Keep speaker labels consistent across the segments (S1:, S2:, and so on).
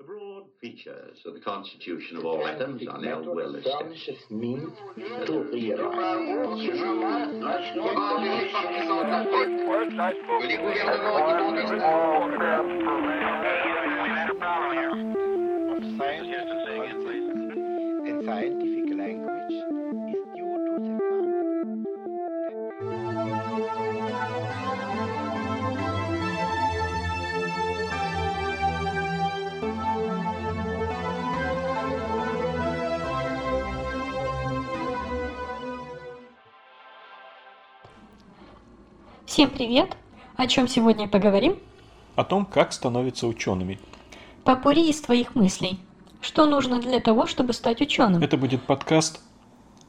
S1: The broad features of the constitution of all atoms are now well established.
S2: and
S3: Всем привет! О чем сегодня поговорим?
S4: о том, как становятся учеными.
S3: Попури из твоих мыслей. Что нужно для того, чтобы стать ученым?
S4: Это будет подкаст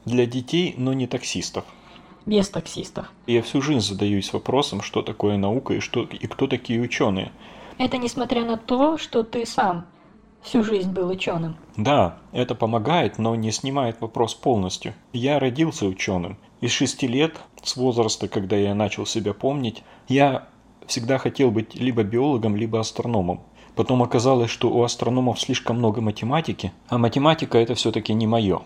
S4: для детей, но не таксистов.
S3: Без таксистов.
S4: Я всю жизнь задаюсь вопросом, что такое наука и, что, и кто такие ученые.
S3: Это несмотря на то, что ты сам всю жизнь был ученым.
S4: Да, это помогает, но не снимает вопрос полностью. Я родился ученым. И с шести лет, с возраста, когда я начал себя помнить, я всегда хотел быть либо биологом, либо астрономом. Потом оказалось, что у астрономов слишком много математики, а математика это все-таки не мое.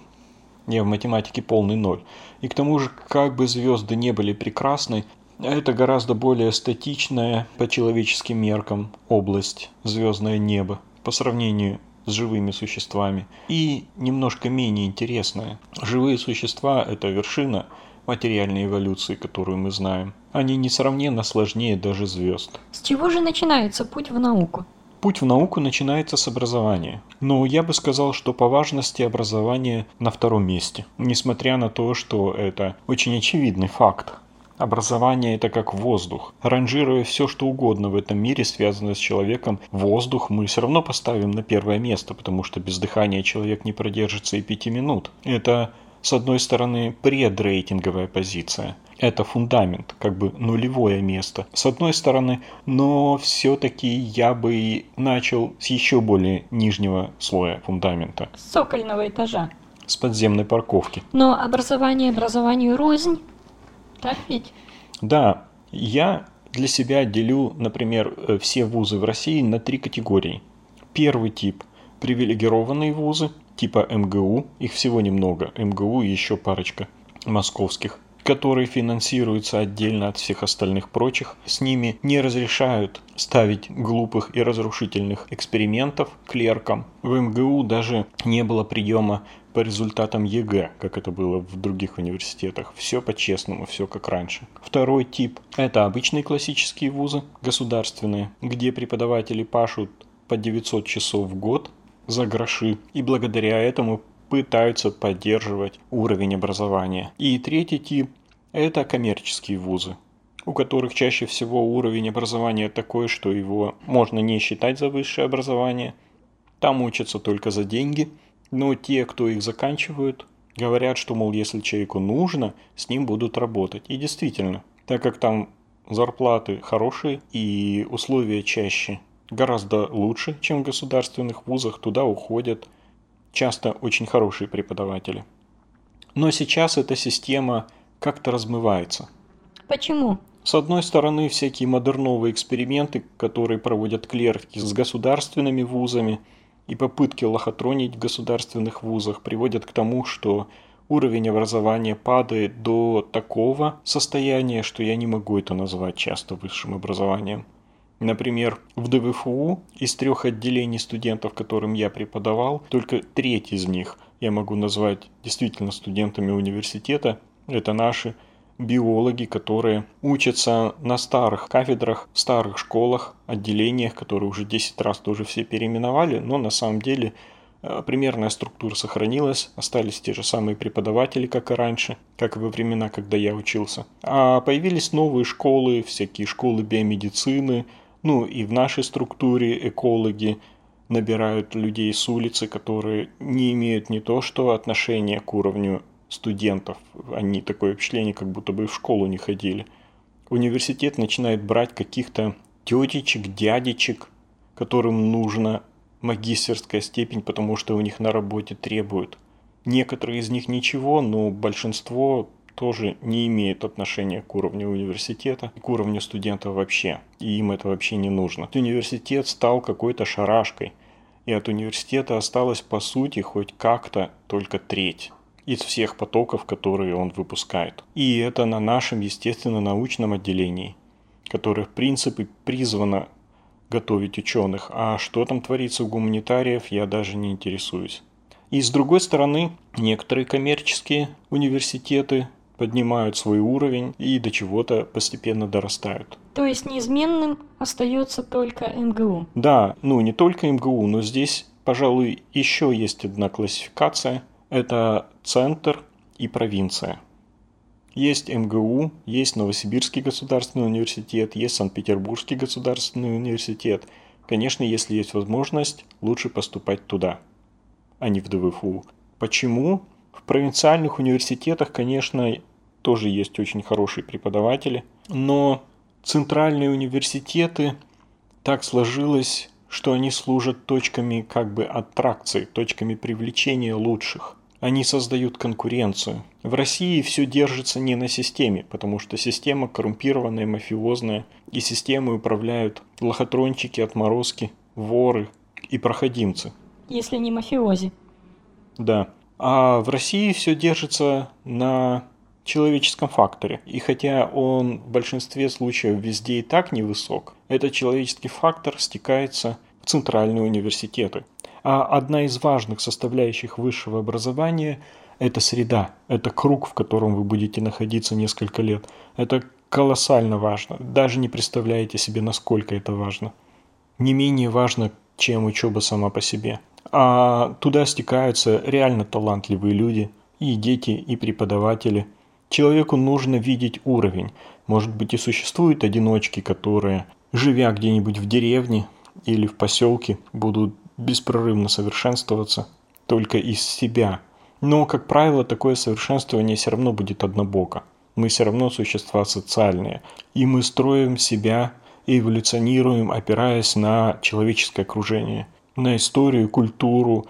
S4: Я в математике полный ноль. И к тому же, как бы звезды не были прекрасны, это гораздо более статичная по человеческим меркам область, звездное небо, по сравнению с живыми существами. И немножко менее интересная. Живые существа – это вершина материальной эволюции, которую мы знаем. Они несравненно сложнее даже звезд.
S3: С чего же начинается путь в науку?
S4: Путь в науку начинается с образования. Но я бы сказал, что по важности образование на втором месте. Несмотря на то, что это очень очевидный факт. Образование это как воздух. Ранжируя все, что угодно в этом мире, связанное с человеком, воздух мы все равно поставим на первое место, потому что без дыхания человек не продержится и пяти минут. Это с одной стороны, предрейтинговая позиция. Это фундамент, как бы нулевое место. С одной стороны, но все-таки я бы начал с еще более нижнего слоя фундамента,
S3: С цокольного этажа.
S4: с подземной парковки.
S3: Но образование образованию рознь. Так ведь?
S4: Да, я для себя делю, например, э, все вузы в России на три категории. Первый тип – привилегированные вузы, типа МГУ, их всего немного, МГУ и еще парочка московских, которые финансируются отдельно от всех остальных прочих. С ними не разрешают ставить глупых и разрушительных экспериментов клеркам. В МГУ даже не было приема по результатам ЕГЭ, как это было в других университетах. Все по-честному, все как раньше. Второй тип – это обычные классические вузы, государственные, где преподаватели пашут по 900 часов в год за гроши и благодаря этому пытаются поддерживать уровень образования. И третий тип – это коммерческие вузы, у которых чаще всего уровень образования такой, что его можно не считать за высшее образование. Там учатся только за деньги, но те, кто их заканчивают, говорят, что, мол, если человеку нужно, с ним будут работать. И действительно, так как там зарплаты хорошие и условия чаще гораздо лучше, чем в государственных вузах, туда уходят часто очень хорошие преподаватели. Но сейчас эта система как-то размывается.
S3: Почему?
S4: С одной стороны, всякие модерновые эксперименты, которые проводят клерки с государственными вузами, и попытки лохотронить в государственных вузах приводят к тому, что уровень образования падает до такого состояния, что я не могу это назвать часто высшим образованием. Например, в ДВФУ из трех отделений студентов, которым я преподавал, только треть из них я могу назвать действительно студентами университета. Это наши биологи, которые учатся на старых кафедрах, старых школах, отделениях, которые уже 10 раз тоже все переименовали, но на самом деле э, примерная структура сохранилась, остались те же самые преподаватели, как и раньше, как и во времена, когда я учился. А появились новые школы, всякие школы биомедицины, ну и в нашей структуре экологи набирают людей с улицы, которые не имеют не то что отношения к уровню студентов. Они такое впечатление, как будто бы в школу не ходили. Университет начинает брать каких-то тетечек, дядечек, которым нужна магистерская степень, потому что у них на работе требуют. Некоторые из них ничего, но большинство тоже не имеет отношения к уровню университета, к уровню студента вообще. И им это вообще не нужно. Университет стал какой-то шарашкой. и от университета осталась по сути хоть как-то только треть из всех потоков, которые он выпускает. И это на нашем естественно-научном отделении, которое в принципе призвано готовить ученых, а что там творится у гуманитариев, я даже не интересуюсь. И с другой стороны, некоторые коммерческие университеты поднимают свой уровень и до чего-то постепенно дорастают.
S3: То есть неизменным остается только МГУ?
S4: Да, ну не только МГУ, но здесь, пожалуй, еще есть одна классификация. Это центр и провинция. Есть МГУ, есть Новосибирский государственный университет, есть Санкт-Петербургский государственный университет. Конечно, если есть возможность, лучше поступать туда – а не в ДВФУ. Почему? В провинциальных университетах, конечно, тоже есть очень хорошие преподаватели, но центральные университеты так сложилось, что они служат точками как бы аттракции, точками привлечения лучших. Они создают конкуренцию. В России все держится не на системе, потому что система коррумпированная, мафиозная, и системой управляют лохотрончики, отморозки, воры и проходимцы –
S3: если не мафиози.
S4: Да. А в России все держится на человеческом факторе. И хотя он в большинстве случаев везде и так невысок, этот человеческий фактор стекается в центральные университеты. А одна из важных составляющих высшего образования – это среда, это круг, в котором вы будете находиться несколько лет. Это колоссально важно. Даже не представляете себе, насколько это важно. Не менее важно, чем учеба сама по себе. А туда стекаются реально талантливые люди, и дети, и преподаватели. Человеку нужно видеть уровень. Может быть и существуют одиночки, которые, живя где-нибудь в деревне или в поселке, будут беспрерывно совершенствоваться только из себя. Но, как правило, такое совершенствование все равно будет однобоко. Мы все равно существа социальные. И мы строим себя эволюционируем, опираясь на человеческое окружение – на историю, культуру,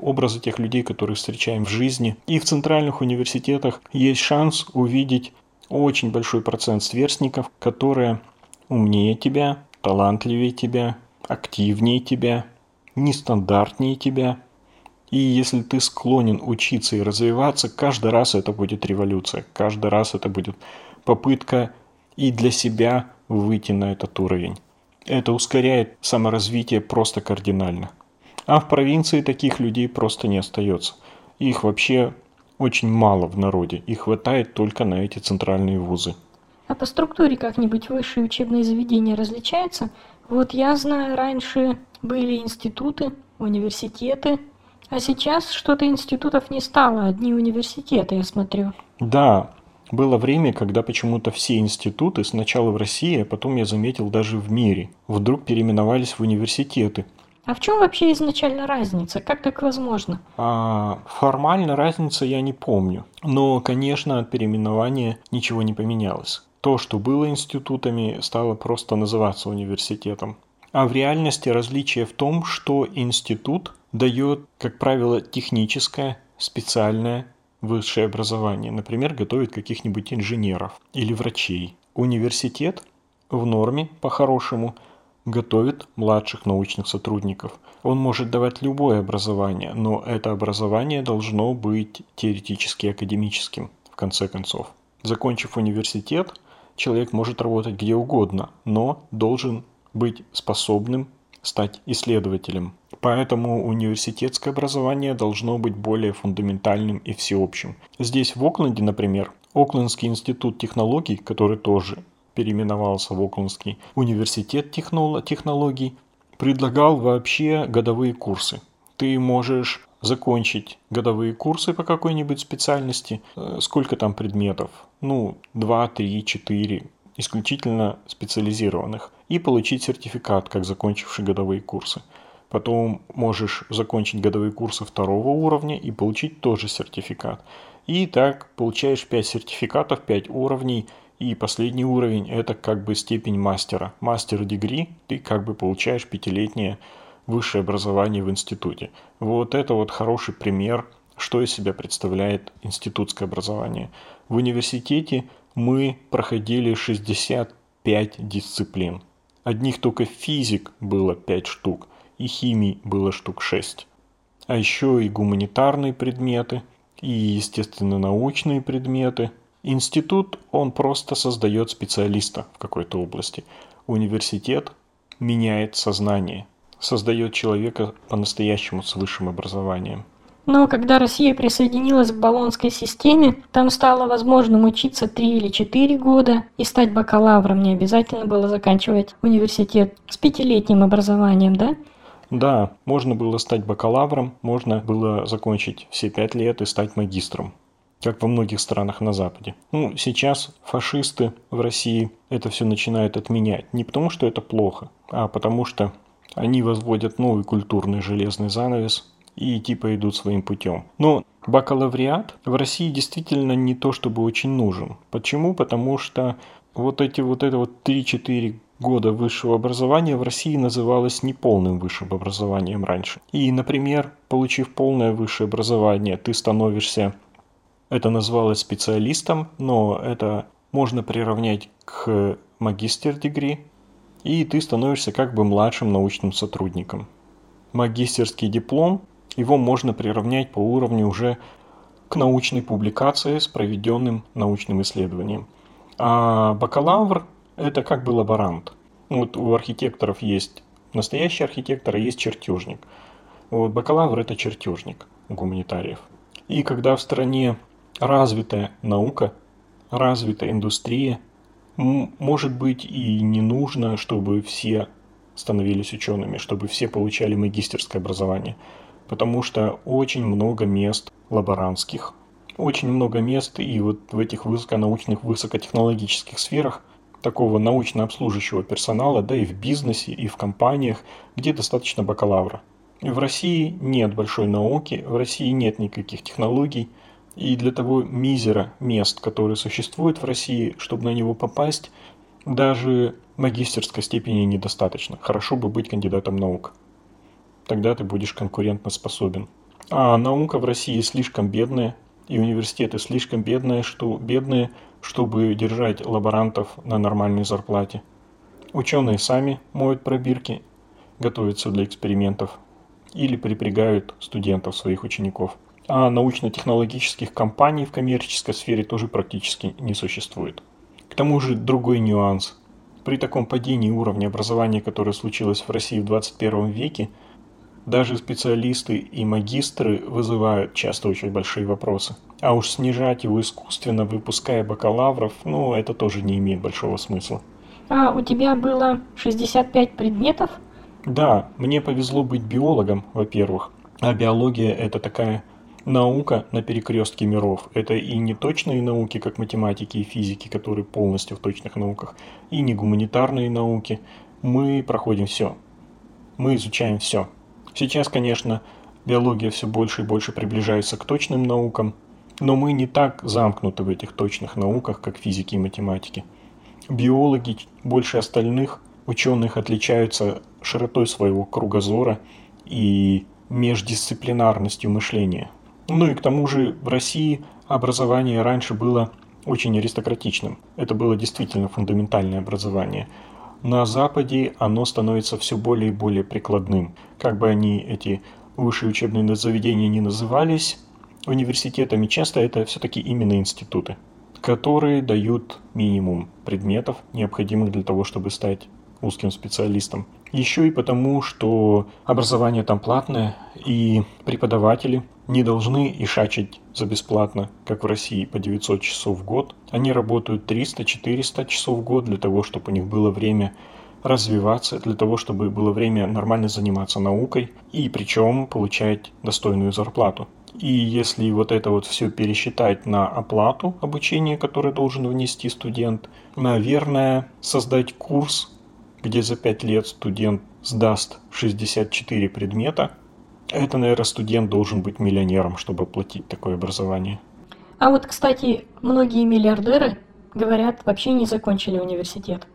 S4: образы тех людей, которые встречаем в жизни. И в центральных университетах есть шанс увидеть очень большой процент сверстников, которые умнее тебя, талантливее тебя, активнее тебя, нестандартнее тебя. И если ты склонен учиться и развиваться, каждый раз это будет революция, каждый раз это будет попытка и для себя выйти на этот уровень. Это ускоряет саморазвитие просто кардинально. А в провинции таких людей просто не остается. Их вообще очень мало в народе, и хватает только на эти центральные вузы.
S3: А по структуре как-нибудь высшие учебные заведения различаются? Вот я знаю, раньше были институты, университеты, а сейчас что-то институтов не стало, одни университеты, я смотрю.
S4: Да, было время, когда почему-то все институты, сначала в России, а потом я заметил даже в мире, вдруг переименовались в университеты.
S3: А в чем вообще изначально разница? Как так возможно?
S4: А, формально разница я не помню. Но, конечно, от переименования ничего не поменялось. То, что было институтами, стало просто называться университетом. А в реальности различие в том, что институт дает, как правило, техническое, специальное высшее образование, например, готовит каких-нибудь инженеров или врачей. Университет в норме, по-хорошему, готовит младших научных сотрудников. Он может давать любое образование, но это образование должно быть теоретически академическим, в конце концов. Закончив университет, человек может работать где угодно, но должен быть способным стать исследователем. Поэтому университетское образование должно быть более фундаментальным и всеобщим. Здесь в Окленде, например, Оклендский институт технологий, который тоже переименовался в Оклендский университет технологий, предлагал вообще годовые курсы. Ты можешь закончить годовые курсы по какой-нибудь специальности. Э, сколько там предметов? Ну, 2, 3, 4, исключительно специализированных, и получить сертификат, как закончивший годовые курсы. Потом можешь закончить годовые курсы второго уровня и получить тоже сертификат. И так получаешь 5 сертификатов, 5 уровней, и последний уровень это как бы степень мастера. Мастер дегри ты как бы получаешь пятилетнее высшее образование в институте. Вот это вот хороший пример, что из себя представляет институтское образование. В университете мы проходили 65 дисциплин. Одних только физик было 5 штук. И химии было штук шесть. А еще и гуманитарные предметы, и, естественно, научные предметы. Институт, он просто создает специалиста в какой-то области. Университет меняет сознание, создает человека по-настоящему с высшим образованием.
S3: Но когда Россия присоединилась к Болонской системе, там стало возможным учиться 3 или 4 года и стать бакалавром. Не обязательно было заканчивать университет с пятилетним образованием, да?
S4: Да, можно было стать бакалавром, можно было закончить все пять лет и стать магистром как во многих странах на Западе. Ну, сейчас фашисты в России это все начинают отменять. Не потому, что это плохо, а потому что они возводят новый культурный железный занавес, и типа идут своим путем. Но бакалавриат в России действительно не то чтобы очень нужен. Почему? Потому что вот эти вот это вот 3-4 года высшего образования в России называлось неполным высшим образованием раньше. И, например, получив полное высшее образование, ты становишься, это называлось специалистом, но это можно приравнять к магистр-дегри, и ты становишься как бы младшим научным сотрудником. Магистерский диплом его можно приравнять по уровню уже к научной публикации с проведенным научным исследованием. А бакалавр – это как бы лаборант. Вот у архитекторов есть настоящий архитектор, а есть чертежник. Вот бакалавр – это чертежник у гуманитариев. И когда в стране развитая наука, развитая индустрия, может быть и не нужно, чтобы все становились учеными, чтобы все получали магистерское образование – потому что очень много мест лаборантских, очень много мест и вот в этих высоконаучных, высокотехнологических сферах такого научно-обслуживающего персонала, да и в бизнесе, и в компаниях, где достаточно бакалавра. В России нет большой науки, в России нет никаких технологий, и для того мизера мест, которые существуют в России, чтобы на него попасть, даже магистерской степени недостаточно. Хорошо бы быть кандидатом наук тогда ты будешь конкурентно способен. А наука в России слишком бедная, и университеты слишком бедные, что, бедные, чтобы держать лаборантов на нормальной зарплате. Ученые сами моют пробирки, готовятся для экспериментов или припрягают студентов своих учеников. А научно-технологических компаний в коммерческой сфере тоже практически не существует. К тому же другой нюанс. При таком падении уровня образования, которое случилось в России в 21 веке, даже специалисты и магистры вызывают часто очень большие вопросы. А уж снижать его искусственно, выпуская бакалавров, ну, это тоже не имеет большого смысла.
S3: А у тебя было 65 предметов?
S4: Да, мне повезло быть биологом, во-первых. А биология это такая наука на перекрестке миров. Это и не точные науки, как математики и физики, которые полностью в точных науках, и не гуманитарные науки. Мы проходим все. Мы изучаем все. Сейчас, конечно, биология все больше и больше приближается к точным наукам, но мы не так замкнуты в этих точных науках, как физики и математики. Биологи больше остальных ученых отличаются широтой своего кругозора и междисциплинарностью мышления. Ну и к тому же в России образование раньше было очень аристократичным. Это было действительно фундаментальное образование – на Западе оно становится все более и более прикладным. Как бы они, эти высшие учебные заведения не назывались университетами, часто это все-таки именно институты, которые дают минимум предметов, необходимых для того, чтобы стать узким специалистом. Еще и потому, что образование там платное, и преподаватели не должны ишачить за бесплатно, как в России, по 900 часов в год. Они работают 300-400 часов в год для того, чтобы у них было время развиваться, для того, чтобы было время нормально заниматься наукой и причем получать достойную зарплату. И если вот это вот все пересчитать на оплату обучения, который должен внести студент, наверное, создать курс где за 5 лет студент сдаст 64 предмета, это, наверное, студент должен быть миллионером, чтобы оплатить такое образование.
S3: А вот, кстати, многие миллиардеры, говорят, вообще не закончили университет.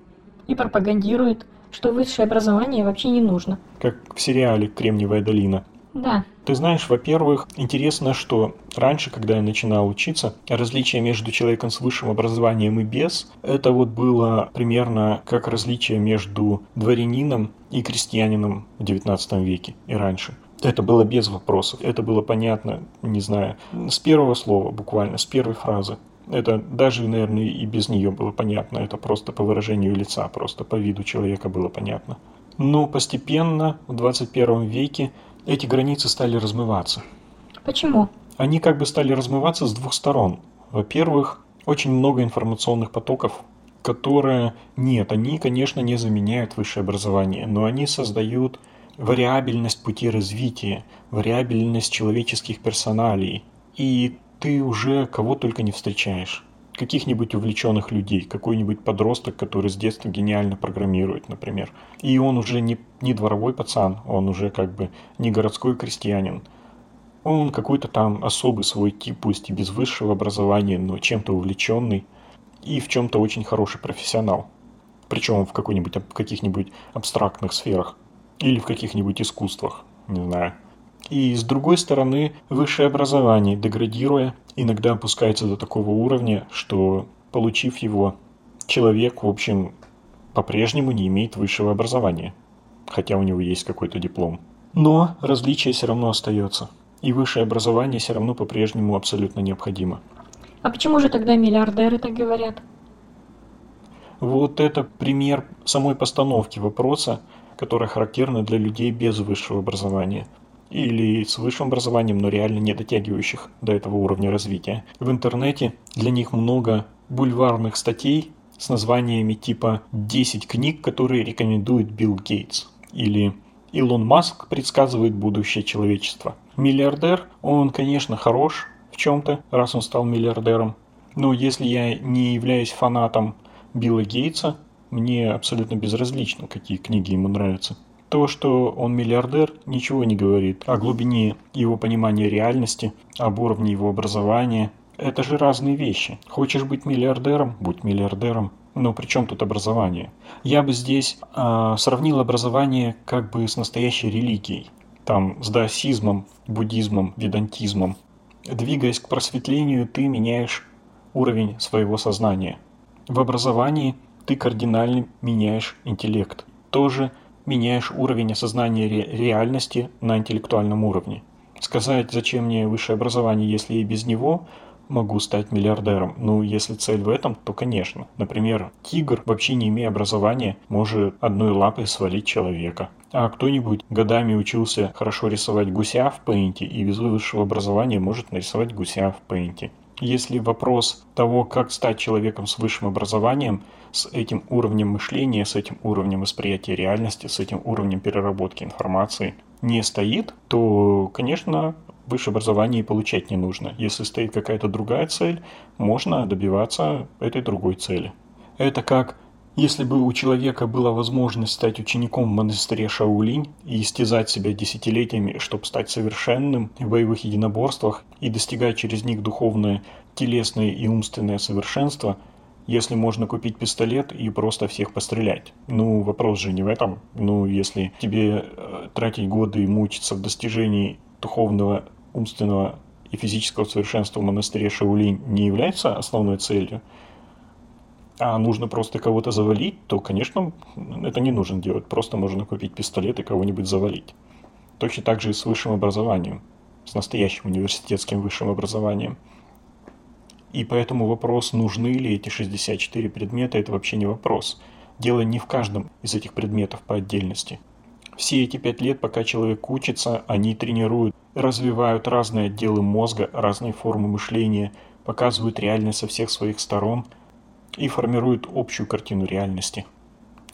S3: И пропагандируют, что высшее образование вообще не нужно.
S4: Как в сериале «Кремниевая долина».
S3: Да.
S4: Ты знаешь, во-первых, интересно, что раньше, когда я начинал учиться, различие между человеком с высшим образованием и без, это вот было примерно как различие между дворянином и крестьянином в XIX веке и раньше. Это было без вопросов, это было понятно, не знаю, с первого слова буквально, с первой фразы. Это даже, наверное, и без нее было понятно, это просто по выражению лица, просто по виду человека было понятно. Но постепенно в 21 веке эти границы стали размываться.
S3: Почему?
S4: Они как бы стали размываться с двух сторон. Во-первых, очень много информационных потоков, которые, нет, они, конечно, не заменяют высшее образование, но они создают вариабельность пути развития, вариабельность человеческих персоналей. И ты уже кого только не встречаешь каких-нибудь увлеченных людей, какой-нибудь подросток, который с детства гениально программирует, например. И он уже не, не дворовой пацан, он уже как бы не городской крестьянин. Он какой-то там особый свой тип, пусть и без высшего образования, но чем-то увлеченный и в чем-то очень хороший профессионал. Причем в в каких-нибудь абстрактных сферах или в каких-нибудь искусствах, не знаю. И с другой стороны, высшее образование, деградируя, иногда опускается до такого уровня, что, получив его, человек, в общем, по-прежнему не имеет высшего образования, хотя у него есть какой-то диплом. Но различие все равно остается, и высшее образование все равно по-прежнему абсолютно необходимо.
S3: А почему же тогда миллиардеры так говорят?
S4: Вот это пример самой постановки вопроса, которая характерна для людей без высшего образования – или с высшим образованием, но реально не дотягивающих до этого уровня развития. В интернете для них много бульварных статей с названиями типа «10 книг, которые рекомендует Билл Гейтс» или «Илон Маск предсказывает будущее человечества». Миллиардер, он, конечно, хорош в чем-то, раз он стал миллиардером, но если я не являюсь фанатом Билла Гейтса, мне абсолютно безразлично, какие книги ему нравятся. То, что он миллиардер, ничего не говорит о глубине его понимания реальности, об уровне его образования. Это же разные вещи. Хочешь быть миллиардером? Будь миллиардером. Но при чем тут образование? Я бы здесь э, сравнил образование как бы с настоящей религией. Там с даосизмом, буддизмом, ведантизмом. Двигаясь к просветлению, ты меняешь уровень своего сознания. В образовании ты кардинально меняешь интеллект. Тоже меняешь уровень осознания ре реальности на интеллектуальном уровне. Сказать, зачем мне высшее образование, если и без него могу стать миллиардером? Ну, если цель в этом, то конечно. Например, тигр, вообще не имея образования, может одной лапой свалить человека. А кто-нибудь годами учился хорошо рисовать гуся в пейнте и без высшего образования может нарисовать гуся в пейнте. Если вопрос того, как стать человеком с высшим образованием, с этим уровнем мышления, с этим уровнем восприятия реальности, с этим уровнем переработки информации не стоит, то, конечно, высшее образование и получать не нужно. Если стоит какая-то другая цель, можно добиваться этой другой цели. Это как если бы у человека была возможность стать учеником в монастыре Шаулинь и истязать себя десятилетиями, чтобы стать совершенным в боевых единоборствах и достигать через них духовное, телесное и умственное совершенство, если можно купить пистолет и просто всех пострелять. Ну, вопрос же не в этом. Ну, если тебе э, тратить годы и мучиться в достижении духовного, умственного и физического совершенства в монастыре Шаулинь не является основной целью, а нужно просто кого-то завалить, то, конечно, это не нужно делать. Просто можно купить пистолет и кого-нибудь завалить. Точно так же и с высшим образованием, с настоящим университетским высшим образованием. И поэтому вопрос, нужны ли эти 64 предмета, это вообще не вопрос. Дело не в каждом из этих предметов по отдельности. Все эти пять лет, пока человек учится, они тренируют, развивают разные отделы мозга, разные формы мышления, показывают реальность со всех своих сторон – и формирует общую картину реальности.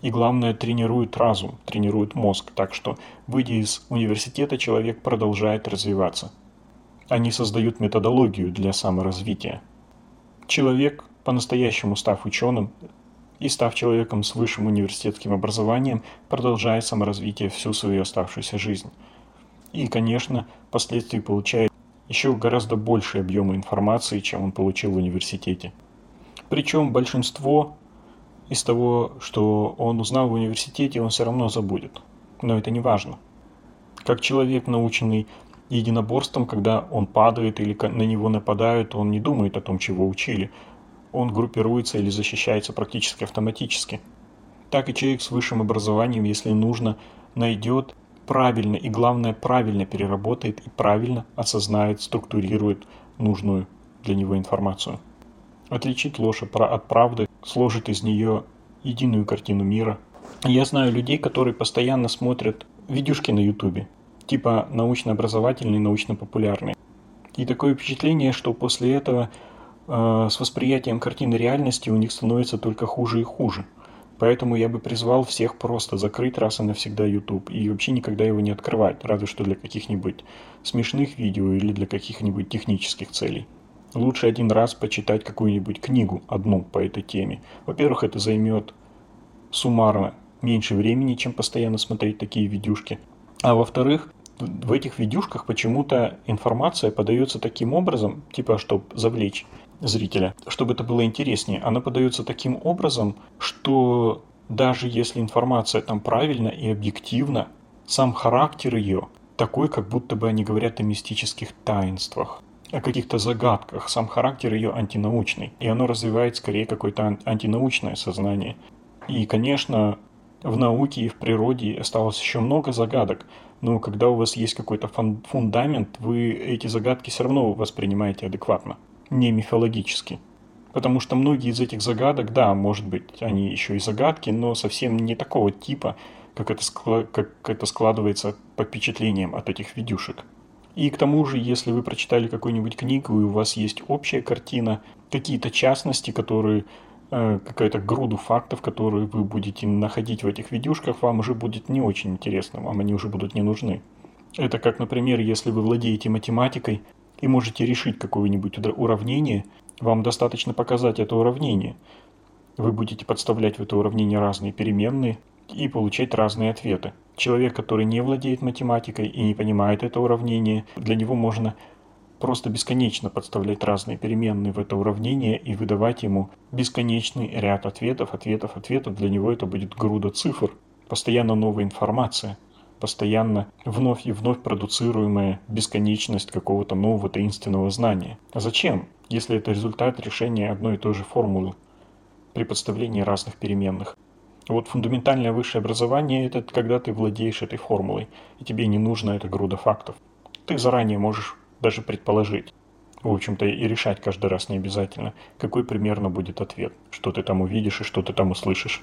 S4: И главное, тренирует разум, тренирует мозг, так что, выйдя из университета, человек продолжает развиваться. Они создают методологию для саморазвития. Человек, по-настоящему став ученым и став человеком с высшим университетским образованием, продолжает саморазвитие всю свою оставшуюся жизнь. И, конечно, впоследствии получает еще гораздо больший объем информации, чем он получил в университете. Причем большинство из того, что он узнал в университете, он все равно забудет. Но это не важно. Как человек, наученный единоборством, когда он падает или на него нападают, он не думает о том, чего учили. Он группируется или защищается практически автоматически. Так и человек с высшим образованием, если нужно, найдет правильно и, главное, правильно переработает и правильно осознает, структурирует нужную для него информацию. Отличит ложь от правды, сложит из нее единую картину мира. Я знаю людей, которые постоянно смотрят видюшки на ютубе, типа научно-образовательные, научно-популярные. И такое впечатление, что после этого э, с восприятием картины реальности у них становится только хуже и хуже. Поэтому я бы призвал всех просто закрыть раз и навсегда YouTube и вообще никогда его не открывать, разве что для каких-нибудь смешных видео или для каких-нибудь технических целей. Лучше один раз почитать какую-нибудь книгу, одну по этой теме. Во-первых, это займет суммарно меньше времени, чем постоянно смотреть такие видюшки. А во-вторых, в этих видюшках почему-то информация подается таким образом, типа, чтобы завлечь зрителя, чтобы это было интереснее. Она подается таким образом, что даже если информация там правильна и объективна, сам характер ее такой, как будто бы они говорят о мистических таинствах, о каких-то загадках. Сам характер ее антинаучный, и оно развивает скорее какое-то антинаучное сознание. И, конечно, в науке и в природе осталось еще много загадок, но когда у вас есть какой-то фундамент, вы эти загадки все равно воспринимаете адекватно не мифологически. Потому что многие из этих загадок, да, может быть, они еще и загадки, но совсем не такого типа, как это, как это складывается по впечатлениям от этих видюшек. И к тому же, если вы прочитали какую-нибудь книгу, и у вас есть общая картина, какие-то частности, которые э, какая-то груду фактов, которые вы будете находить в этих видюшках, вам уже будет не очень интересно, вам они уже будут не нужны. Это как, например, если вы владеете математикой, и можете решить какое-нибудь уравнение, вам достаточно показать это уравнение. Вы будете подставлять в это уравнение разные переменные и получать разные ответы. Человек, который не владеет математикой и не понимает это уравнение, для него можно просто бесконечно подставлять разные переменные в это уравнение и выдавать ему бесконечный ряд ответов, ответов, ответов. Для него это будет груда цифр, постоянно новая информация – постоянно вновь и вновь продуцируемая бесконечность какого-то нового таинственного знания. А зачем, если это результат решения одной и той же формулы при подставлении разных переменных? Вот фундаментальное высшее образование – это когда ты владеешь этой формулой, и тебе не нужна эта груда фактов. Ты заранее можешь даже предположить, в общем-то, и решать каждый раз не обязательно, какой примерно будет ответ, что ты там увидишь и что ты там услышишь.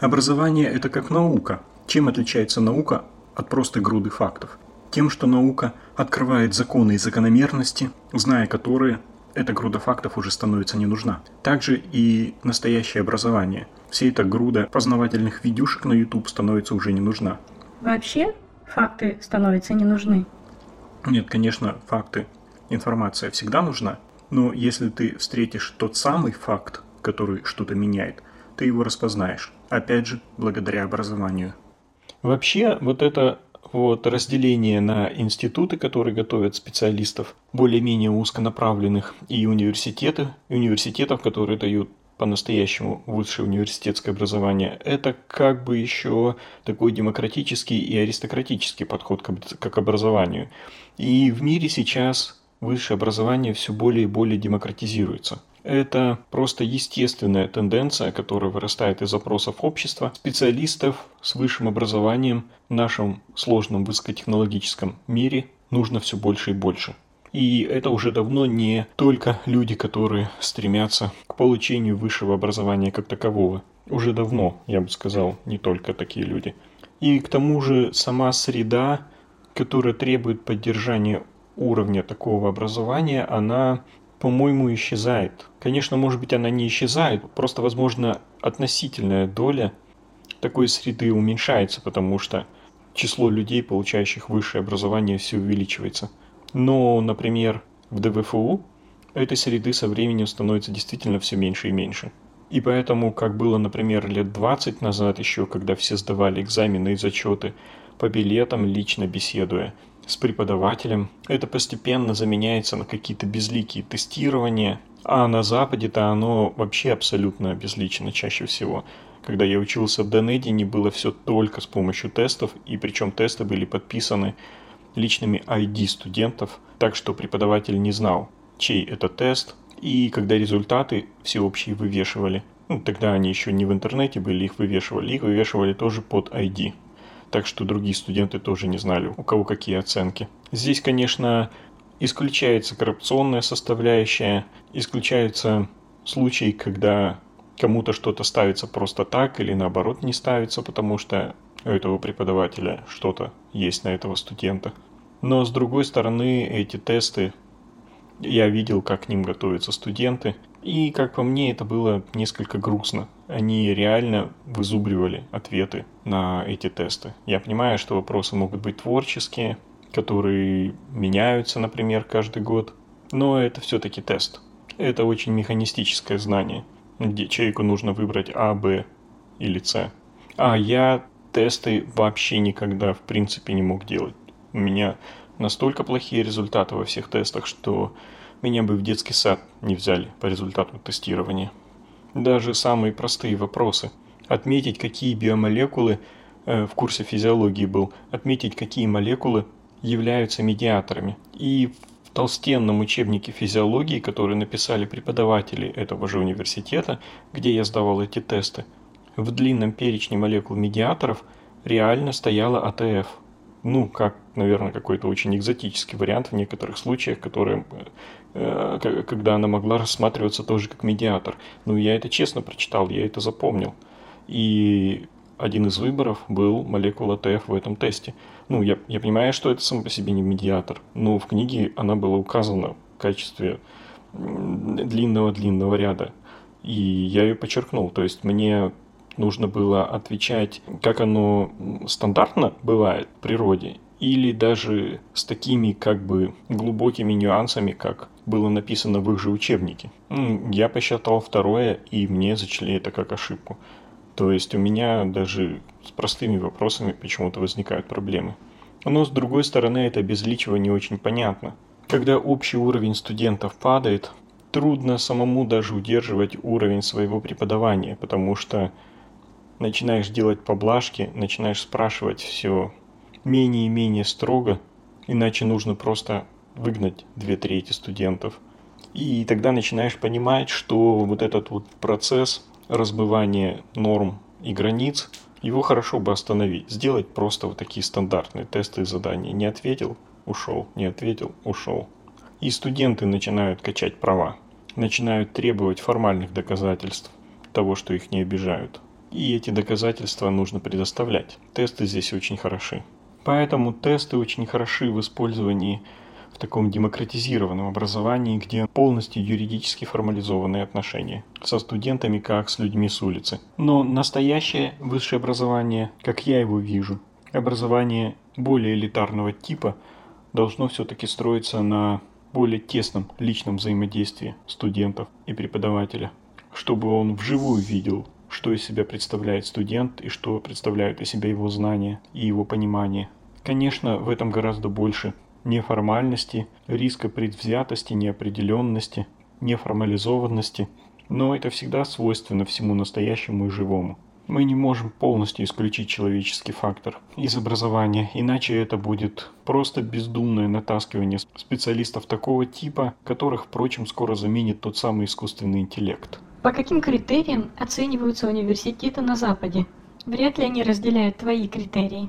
S4: Образование – это как наука. Чем отличается наука от просто груды фактов. Тем, что наука открывает законы и закономерности, зная которые, эта груда фактов уже становится не нужна. Также и настоящее образование. Вся эта груда познавательных видюшек на YouTube становится уже не нужна.
S3: Вообще факты становятся не нужны?
S4: Нет, конечно, факты, информация всегда нужна. Но если ты встретишь тот самый факт, который что-то меняет, ты его распознаешь. Опять же, благодаря образованию. Вообще, вот это вот разделение на институты, которые готовят специалистов, более-менее узконаправленных, и университеты, университетов, которые дают по-настоящему высшее университетское образование, это как бы еще такой демократический и аристократический подход к образованию. И в мире сейчас высшее образование все более и более демократизируется. Это просто естественная тенденция, которая вырастает из запросов общества, специалистов с высшим образованием в нашем сложном высокотехнологическом мире нужно все больше и больше. И это уже давно не только люди, которые стремятся к получению высшего образования как такового. Уже давно, я бы сказал, не только такие люди. И к тому же сама среда, которая требует поддержания уровня такого образования, она по-моему, исчезает. Конечно, может быть, она не исчезает, просто, возможно, относительная доля такой среды уменьшается, потому что число людей, получающих высшее образование, все увеличивается. Но, например, в ДВФУ этой среды со временем становится действительно все меньше и меньше. И поэтому, как было, например, лет 20 назад еще, когда все сдавали экзамены и зачеты по билетам, лично беседуя с преподавателем. Это постепенно заменяется на какие-то безликие тестирования, а на Западе-то оно вообще абсолютно безлично чаще всего. Когда я учился в Донедине, было все только с помощью тестов, и причем тесты были подписаны личными ID студентов, так что преподаватель не знал, чей это тест. И когда результаты всеобщие вывешивали, ну, тогда они еще не в интернете были, их вывешивали, их вывешивали тоже под ID. Так что другие студенты тоже не знали, у кого какие оценки. Здесь, конечно, исключается коррупционная составляющая, исключаются случаи, когда кому-то что-то ставится просто так или наоборот не ставится, потому что у этого преподавателя что-то есть на этого студента. Но с другой стороны, эти тесты, я видел, как к ним готовятся студенты, и, как по мне, это было несколько грустно. Они реально вызубривали ответы на эти тесты. Я понимаю, что вопросы могут быть творческие, которые меняются, например, каждый год, но это все-таки тест. Это очень механистическое знание, где человеку нужно выбрать А, Б или С. А я тесты вообще никогда в принципе не мог делать. У меня настолько плохие результаты во всех тестах, что меня бы в детский сад не взяли по результату тестирования. Даже самые простые вопросы. Отметить, какие биомолекулы э, в курсе физиологии был, отметить, какие молекулы являются медиаторами. И в толстенном учебнике физиологии, который написали преподаватели этого же университета, где я сдавал эти тесты, в длинном перечне молекул медиаторов реально стояла АТФ. Ну, как, наверное, какой-то очень экзотический вариант в некоторых случаях, которые, э, когда она могла рассматриваться тоже как медиатор. Ну, я это честно прочитал, я это запомнил. И один из выборов был молекула ТФ в этом тесте. Ну, я, я понимаю, что это сам по себе не медиатор, но в книге она была указана в качестве длинного-длинного ряда. И я ее подчеркнул. То есть мне нужно было отвечать, как оно стандартно бывает в природе, или даже с такими как бы глубокими нюансами, как было написано в их же учебнике. Я посчитал второе, и мне зачли это как ошибку. То есть у меня даже с простыми вопросами почему-то возникают проблемы. Но с другой стороны, это без личего не очень понятно. Когда общий уровень студентов падает, трудно самому даже удерживать уровень своего преподавания, потому что начинаешь делать поблажки, начинаешь спрашивать все менее и менее строго, иначе нужно просто выгнать две трети студентов. И тогда начинаешь понимать, что вот этот вот процесс разбывания норм и границ, его хорошо бы остановить. Сделать просто вот такие стандартные тесты и задания. Не ответил – ушел, не ответил – ушел. И студенты начинают качать права, начинают требовать формальных доказательств того, что их не обижают. И эти доказательства нужно предоставлять. Тесты здесь очень хороши. Поэтому тесты очень хороши в использовании в таком демократизированном образовании, где полностью юридически формализованные отношения со студентами, как с людьми с улицы. Но настоящее высшее образование, как я его вижу, образование более элитарного типа, должно все-таки строиться на более тесном личном взаимодействии студентов и преподавателя, чтобы он вживую видел что из себя представляет студент и что представляют из себя его знания и его понимание. Конечно, в этом гораздо больше неформальности, риска предвзятости, неопределенности, неформализованности, но это всегда свойственно всему настоящему и живому. Мы не можем полностью исключить человеческий фактор из образования, иначе это будет просто бездумное натаскивание специалистов такого типа, которых, впрочем, скоро заменит тот самый искусственный интеллект.
S3: По каким критериям оцениваются университеты на Западе? Вряд ли они разделяют твои критерии.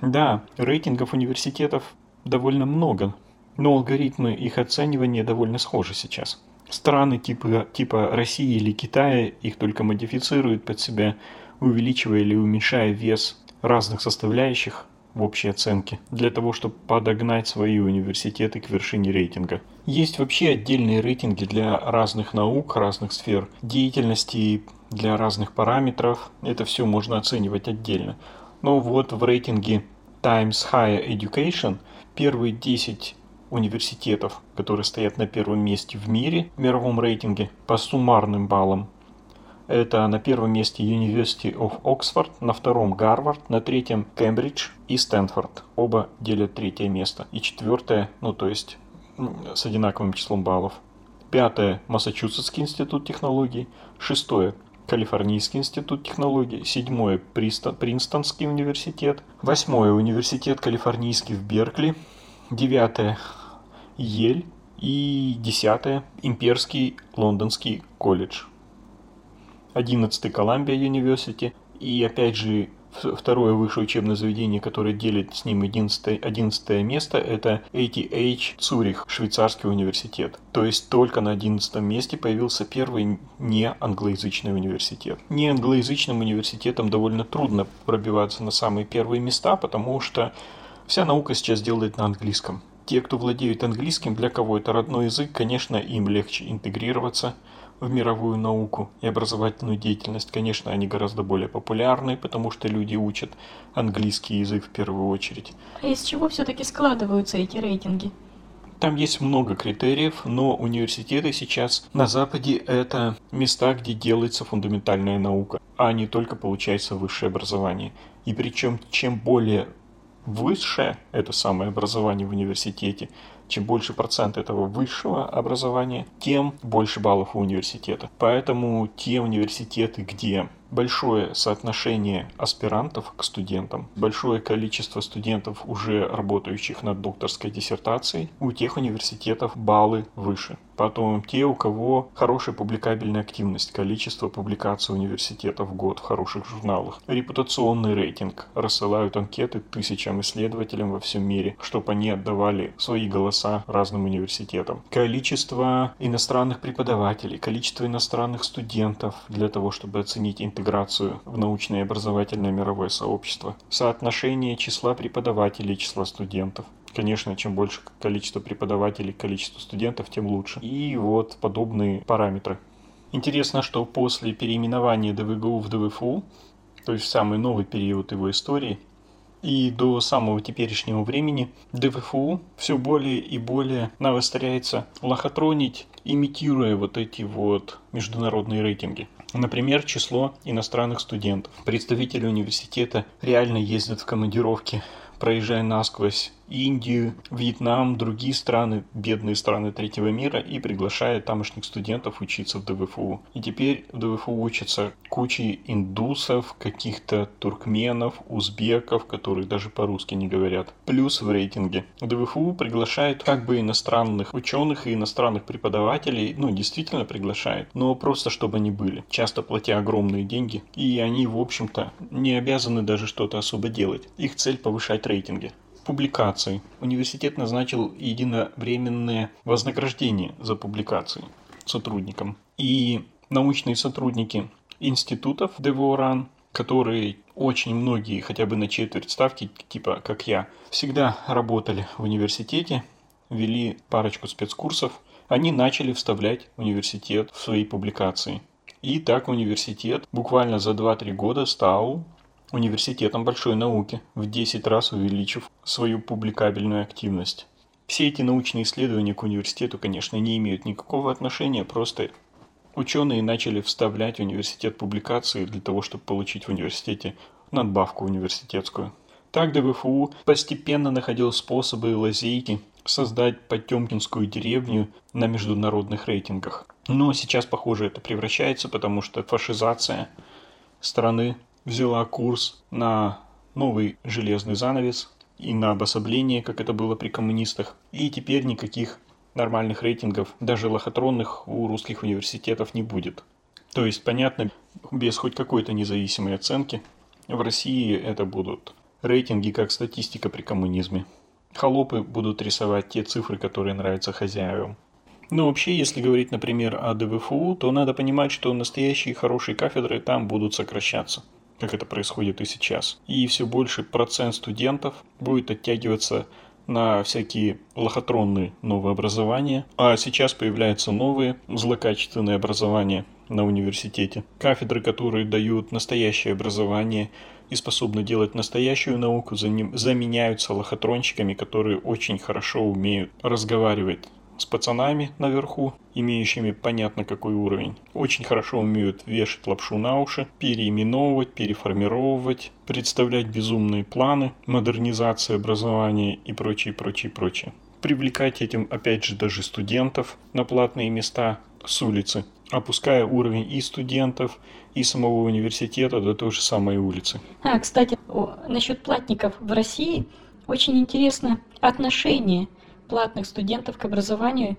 S4: Да, рейтингов университетов довольно много, но алгоритмы их оценивания довольно схожи сейчас. Страны типа, типа России или Китая их только модифицируют под себя, увеличивая или уменьшая вес разных составляющих в общей оценке, для того, чтобы подогнать свои университеты к вершине рейтинга. Есть вообще отдельные рейтинги для разных наук, разных сфер деятельности, для разных параметров. Это все можно оценивать отдельно. Но вот в рейтинге Times Higher Education первые 10 университетов, которые стоят на первом месте в мире в мировом рейтинге по суммарным баллам, это на первом месте University of Oxford, на втором Гарвард, на третьем Кембридж и Стэнфорд. Оба делят третье место. И четвертое, ну то есть с одинаковым числом баллов. Пятое – Массачусетский институт технологий. Шестое – Калифорнийский институт технологий, седьмое – Принстонский университет, восьмое – Университет Калифорнийский в Беркли, девятое – Ель и десятое – Имперский Лондонский колледж, одиннадцатый – Колумбия Университи и опять же второе высшее учебное заведение, которое делит с ним 11, 11 место, это ATH Цюрих, швейцарский университет. То есть только на 11 месте появился первый не англоязычный университет. Не англоязычным университетам довольно трудно пробиваться на самые первые места, потому что вся наука сейчас делает на английском. Те, кто владеет английским, для кого это родной язык, конечно, им легче интегрироваться – в мировую науку и образовательную деятельность. Конечно, они гораздо более популярны, потому что люди учат английский язык в первую очередь.
S3: А из чего все-таки складываются эти рейтинги?
S4: Там есть много критериев, но университеты сейчас на Западе это места, где делается фундаментальная наука, а не только получается высшее образование. И причем, чем более высшее это самое образование в университете, чем больше процент этого высшего образования, тем больше баллов у университета. Поэтому те университеты, где большое соотношение аспирантов к студентам, большое количество студентов, уже работающих над докторской диссертацией, у тех университетов баллы выше. Потом те, у кого хорошая публикабельная активность, количество публикаций университетов в год в хороших журналах. Репутационный рейтинг. Рассылают анкеты тысячам исследователям во всем мире, чтобы они отдавали свои голоса разным университетам. Количество иностранных преподавателей, количество иностранных студентов для того, чтобы оценить интеграцию в научное и образовательное мировое сообщество. Соотношение числа преподавателей и числа студентов. Конечно, чем больше количество преподавателей, количество студентов, тем лучше. И вот подобные параметры. Интересно, что после переименования ДВГУ в ДВФУ, то есть в самый новый период его истории, и до самого теперешнего времени ДВФУ все более и более навостряется лохотронить, имитируя вот эти вот международные рейтинги. Например, число иностранных студентов. Представители университета реально ездят в командировки, проезжая насквозь Индию, Вьетнам, другие страны, бедные страны третьего мира и приглашает тамошних студентов учиться в ДВФУ. И теперь в ДВФУ учатся кучи индусов, каких-то туркменов, узбеков, которые даже по-русски не говорят. Плюс в рейтинге. ДВФУ приглашают как бы иностранных ученых и иностранных преподавателей, ну действительно приглашают, но просто чтобы они были, часто платя огромные деньги. И они, в общем-то, не обязаны даже что-то особо делать. Их цель повышать рейтинги публикаций. Университет назначил единовременное вознаграждение за публикации сотрудникам. И научные сотрудники институтов ДВОРАН, которые очень многие, хотя бы на четверть ставки, типа как я, всегда работали в университете, вели парочку спецкурсов, они начали вставлять университет в свои публикации. И так университет буквально за 2-3 года стал университетом большой науки, в 10 раз увеличив свою публикабельную активность. Все эти научные исследования к университету, конечно, не имеют никакого отношения, просто ученые начали вставлять в университет публикации для того, чтобы получить в университете надбавку университетскую. Так ДВФУ постепенно находил способы и лазейки создать Потемкинскую деревню на международных рейтингах. Но сейчас, похоже, это превращается, потому что фашизация страны взяла курс на новый железный занавес и на обособление, как это было при коммунистах. И теперь никаких нормальных рейтингов, даже лохотронных, у русских университетов не будет. То есть, понятно, без хоть какой-то независимой оценки, в России это будут рейтинги как статистика при коммунизме. Холопы будут рисовать те цифры, которые нравятся хозяевам. Но вообще, если говорить, например, о ДВФУ, то надо понимать, что настоящие хорошие кафедры там будут сокращаться как это происходит и сейчас. И все больше процент студентов будет оттягиваться на всякие лохотронные новые образования, а сейчас появляются новые злокачественные образования на университете. Кафедры, которые дают настоящее образование и способны делать настоящую науку, заменяются лохотронщиками, которые очень хорошо умеют разговаривать с пацанами наверху, имеющими понятно какой уровень. Очень хорошо умеют вешать лапшу на уши, переименовывать, переформировывать, представлять безумные планы, модернизация образования и прочее, прочее, прочее. Привлекать этим, опять же, даже студентов на платные места с улицы. опуская уровень и студентов, и самого университета до той же самой улицы.
S3: А, кстати, о, насчет платников в России очень интересно отношение платных студентов к образованию.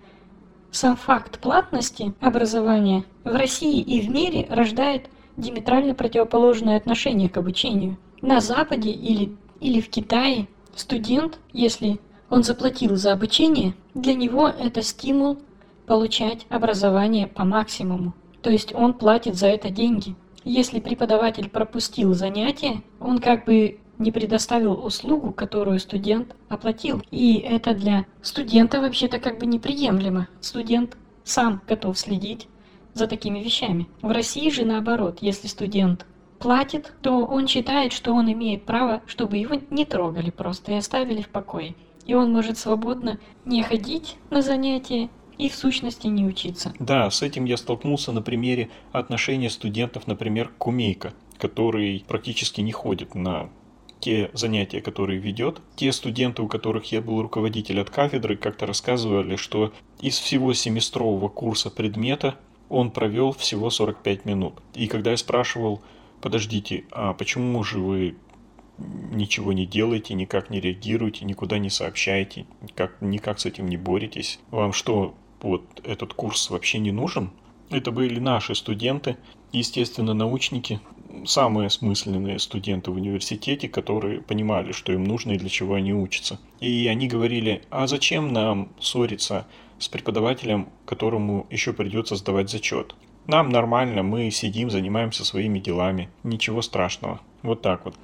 S3: Сам факт платности образования в России и в мире рождает диаметрально противоположное отношение к обучению. На Западе или, или в Китае студент, если он заплатил за обучение, для него это стимул получать образование по максимуму. То есть он платит за это деньги. Если преподаватель пропустил занятие, он как бы не предоставил услугу, которую студент оплатил. И это для студента вообще-то как бы неприемлемо. Студент сам готов следить за такими вещами. В России же наоборот, если студент платит, то он считает, что он имеет право, чтобы его не трогали просто и оставили в покое. И он может свободно не ходить на занятия и в сущности не учиться.
S4: Да, с этим я столкнулся на примере отношения студентов, например, к Кумейко, который практически не ходит на те занятия, которые ведет. Те студенты, у которых я был руководитель от кафедры, как-то рассказывали, что из всего семестрового курса предмета он провел всего 45 минут. И когда я спрашивал, подождите, а почему же вы ничего не делаете, никак не реагируете, никуда не сообщаете, никак, никак с этим не боретесь? Вам что, вот этот курс вообще не нужен? Это были наши студенты, естественно, научники, самые осмысленные студенты в университете, которые понимали, что им нужно и для чего они учатся. И они говорили, а зачем нам ссориться с преподавателем, которому еще придется сдавать зачет? Нам нормально, мы сидим, занимаемся своими делами, ничего страшного. Вот так вот.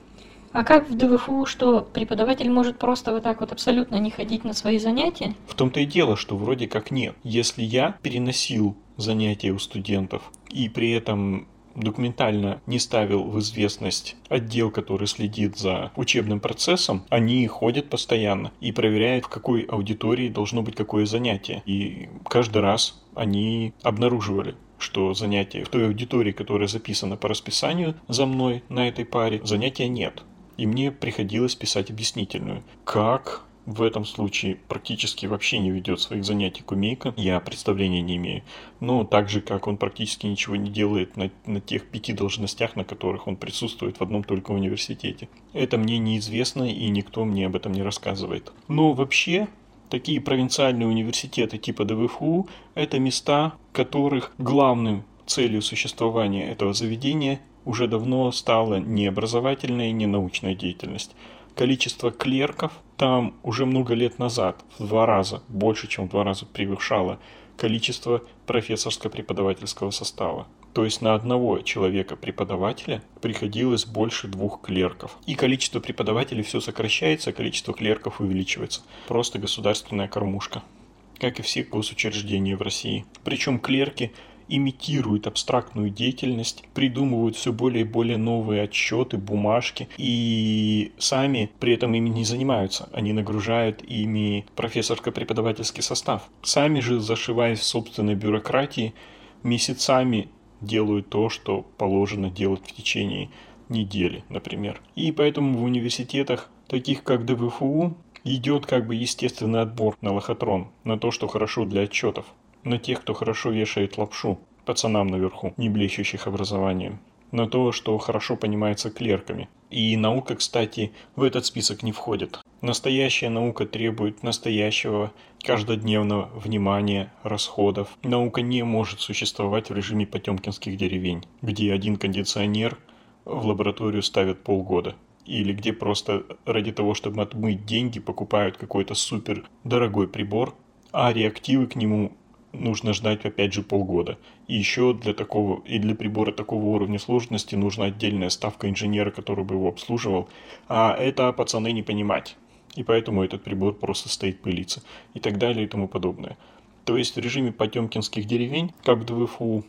S3: А как в ДВФУ, что преподаватель может просто вот так вот абсолютно не ходить на свои занятия?
S4: В том-то и дело, что вроде как нет. Если я переносил занятия у студентов и при этом документально не ставил в известность отдел, который следит за учебным процессом, они ходят постоянно и проверяют, в какой аудитории должно быть какое занятие. И каждый раз они обнаруживали, что занятия в той аудитории, которая записана по расписанию за мной на этой паре, занятия нет и мне приходилось писать объяснительную. Как в этом случае практически вообще не ведет своих занятий Кумейка, я представления не имею. Но так же, как он практически ничего не делает на, на тех пяти должностях, на которых он присутствует в одном только университете. Это мне неизвестно, и никто мне об этом не рассказывает. Но вообще, такие провинциальные университеты типа ДВФУ – это места, которых главным целью существования этого заведения уже давно стала не образовательная и не научная деятельность. Количество клерков там уже много лет назад в два раза, больше чем в два раза превышало количество профессорско-преподавательского состава. То есть на одного человека-преподавателя приходилось больше двух клерков. И количество преподавателей все сокращается, а количество клерков увеличивается. Просто государственная кормушка. Как и все госучреждения в России. Причем клерки имитируют абстрактную деятельность, придумывают все более и более новые отчеты, бумажки, и сами при этом ими не занимаются. Они нагружают ими профессорско-преподавательский состав. Сами же, зашиваясь в собственной бюрократии, месяцами делают то, что положено делать в течение недели, например. И поэтому в университетах, таких как ДВФУ, идет как бы естественный отбор на лохотрон, на то, что хорошо для отчетов на тех, кто хорошо вешает лапшу пацанам наверху, не блещущих образованием, на то, что хорошо понимается клерками. И наука, кстати, в этот список не входит. Настоящая наука требует настоящего каждодневного внимания, расходов. Наука не может существовать в режиме потемкинских деревень, где один кондиционер в лабораторию ставят полгода. Или где просто ради того, чтобы отмыть деньги, покупают какой-то супер дорогой прибор, а реактивы к нему нужно ждать опять же полгода. И еще для такого, и для прибора такого уровня сложности нужна отдельная ставка инженера, который бы его обслуживал. А это пацаны не понимать. И поэтому этот прибор просто стоит пылиться. И так далее и тому подобное. То есть в режиме потемкинских деревень, как в ДВФУ,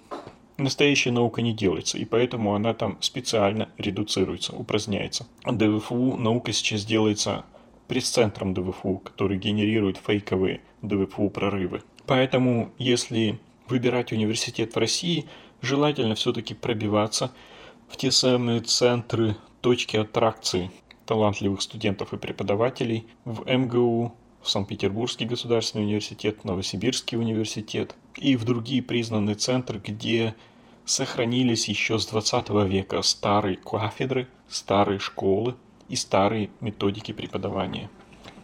S4: настоящая наука не делается, и поэтому она там специально редуцируется, упраздняется. ДВФУ наука сейчас делается пресс-центром ДВФУ, который генерирует фейковые ДВФУ прорывы. Поэтому, если выбирать университет в России, желательно все-таки пробиваться в те самые центры, точки аттракции талантливых студентов и преподавателей в МГУ, в Санкт-Петербургский государственный университет, Новосибирский университет, и в другие признанные центры, где сохранились еще с 20 века старые кафедры, старые школы и старые методики преподавания.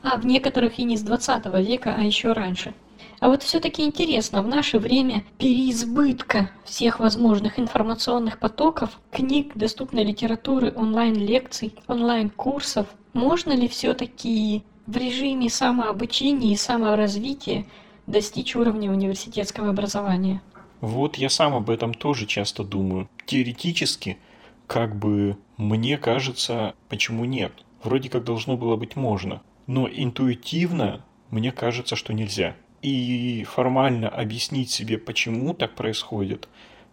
S3: А в некоторых и не с 20 века, а еще раньше. А вот все-таки интересно, в наше время переизбытка всех возможных информационных потоков, книг, доступной литературы, онлайн-лекций, онлайн-курсов, можно ли все-таки в режиме самообучения и саморазвития достичь уровня университетского образования?
S4: Вот я сам об этом тоже часто думаю. Теоретически, как бы мне кажется, почему нет? Вроде как должно было быть можно. Но интуитивно мне кажется, что нельзя. И формально объяснить себе, почему так происходит,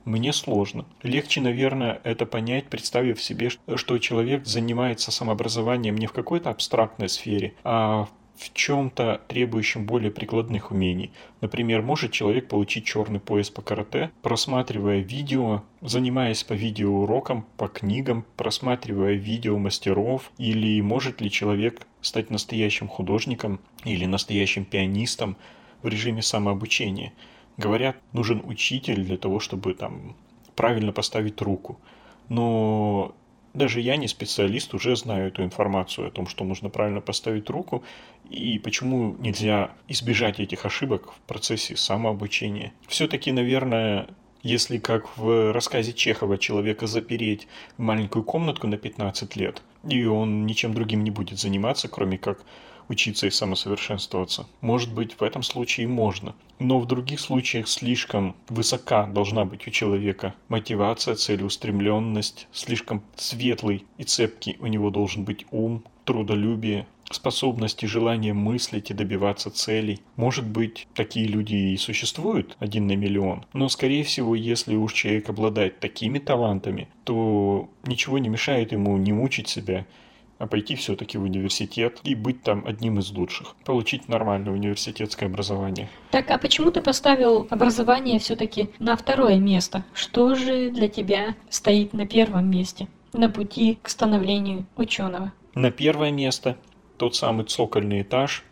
S4: мне сложно. Легче, наверное, это понять, представив себе, что человек занимается самообразованием не в какой-то абстрактной сфере, а в чем-то требующем более прикладных умений. Например, может человек получить черный пояс по карате, просматривая видео, занимаясь по видеоурокам, по книгам, просматривая видео мастеров, или может ли человек стать настоящим художником или настоящим пианистом в режиме самообучения. Говорят, нужен учитель для того, чтобы там правильно поставить руку. Но даже я не специалист, уже знаю эту информацию о том, что нужно правильно поставить руку и почему нельзя избежать этих ошибок в процессе самообучения. Все-таки, наверное, если как в рассказе Чехова человека запереть в маленькую комнатку на 15 лет, и он ничем другим не будет заниматься, кроме как учиться и самосовершенствоваться. Может быть, в этом случае можно. Но в других случаях слишком высока должна быть у человека мотивация, целеустремленность, слишком светлый и цепкий у него должен быть ум, трудолюбие, способность и желание мыслить и добиваться целей. Может быть, такие люди и существуют, один на миллион. Но, скорее всего, если уж человек обладает такими талантами, то ничего не мешает ему не мучить себя а пойти все-таки в университет и быть там одним из лучших, получить нормальное университетское образование.
S3: Так, а почему ты поставил образование все-таки на второе место? Что же для тебя стоит на первом месте на пути к становлению ученого?
S4: На первое место, тот самый цокольный этаж,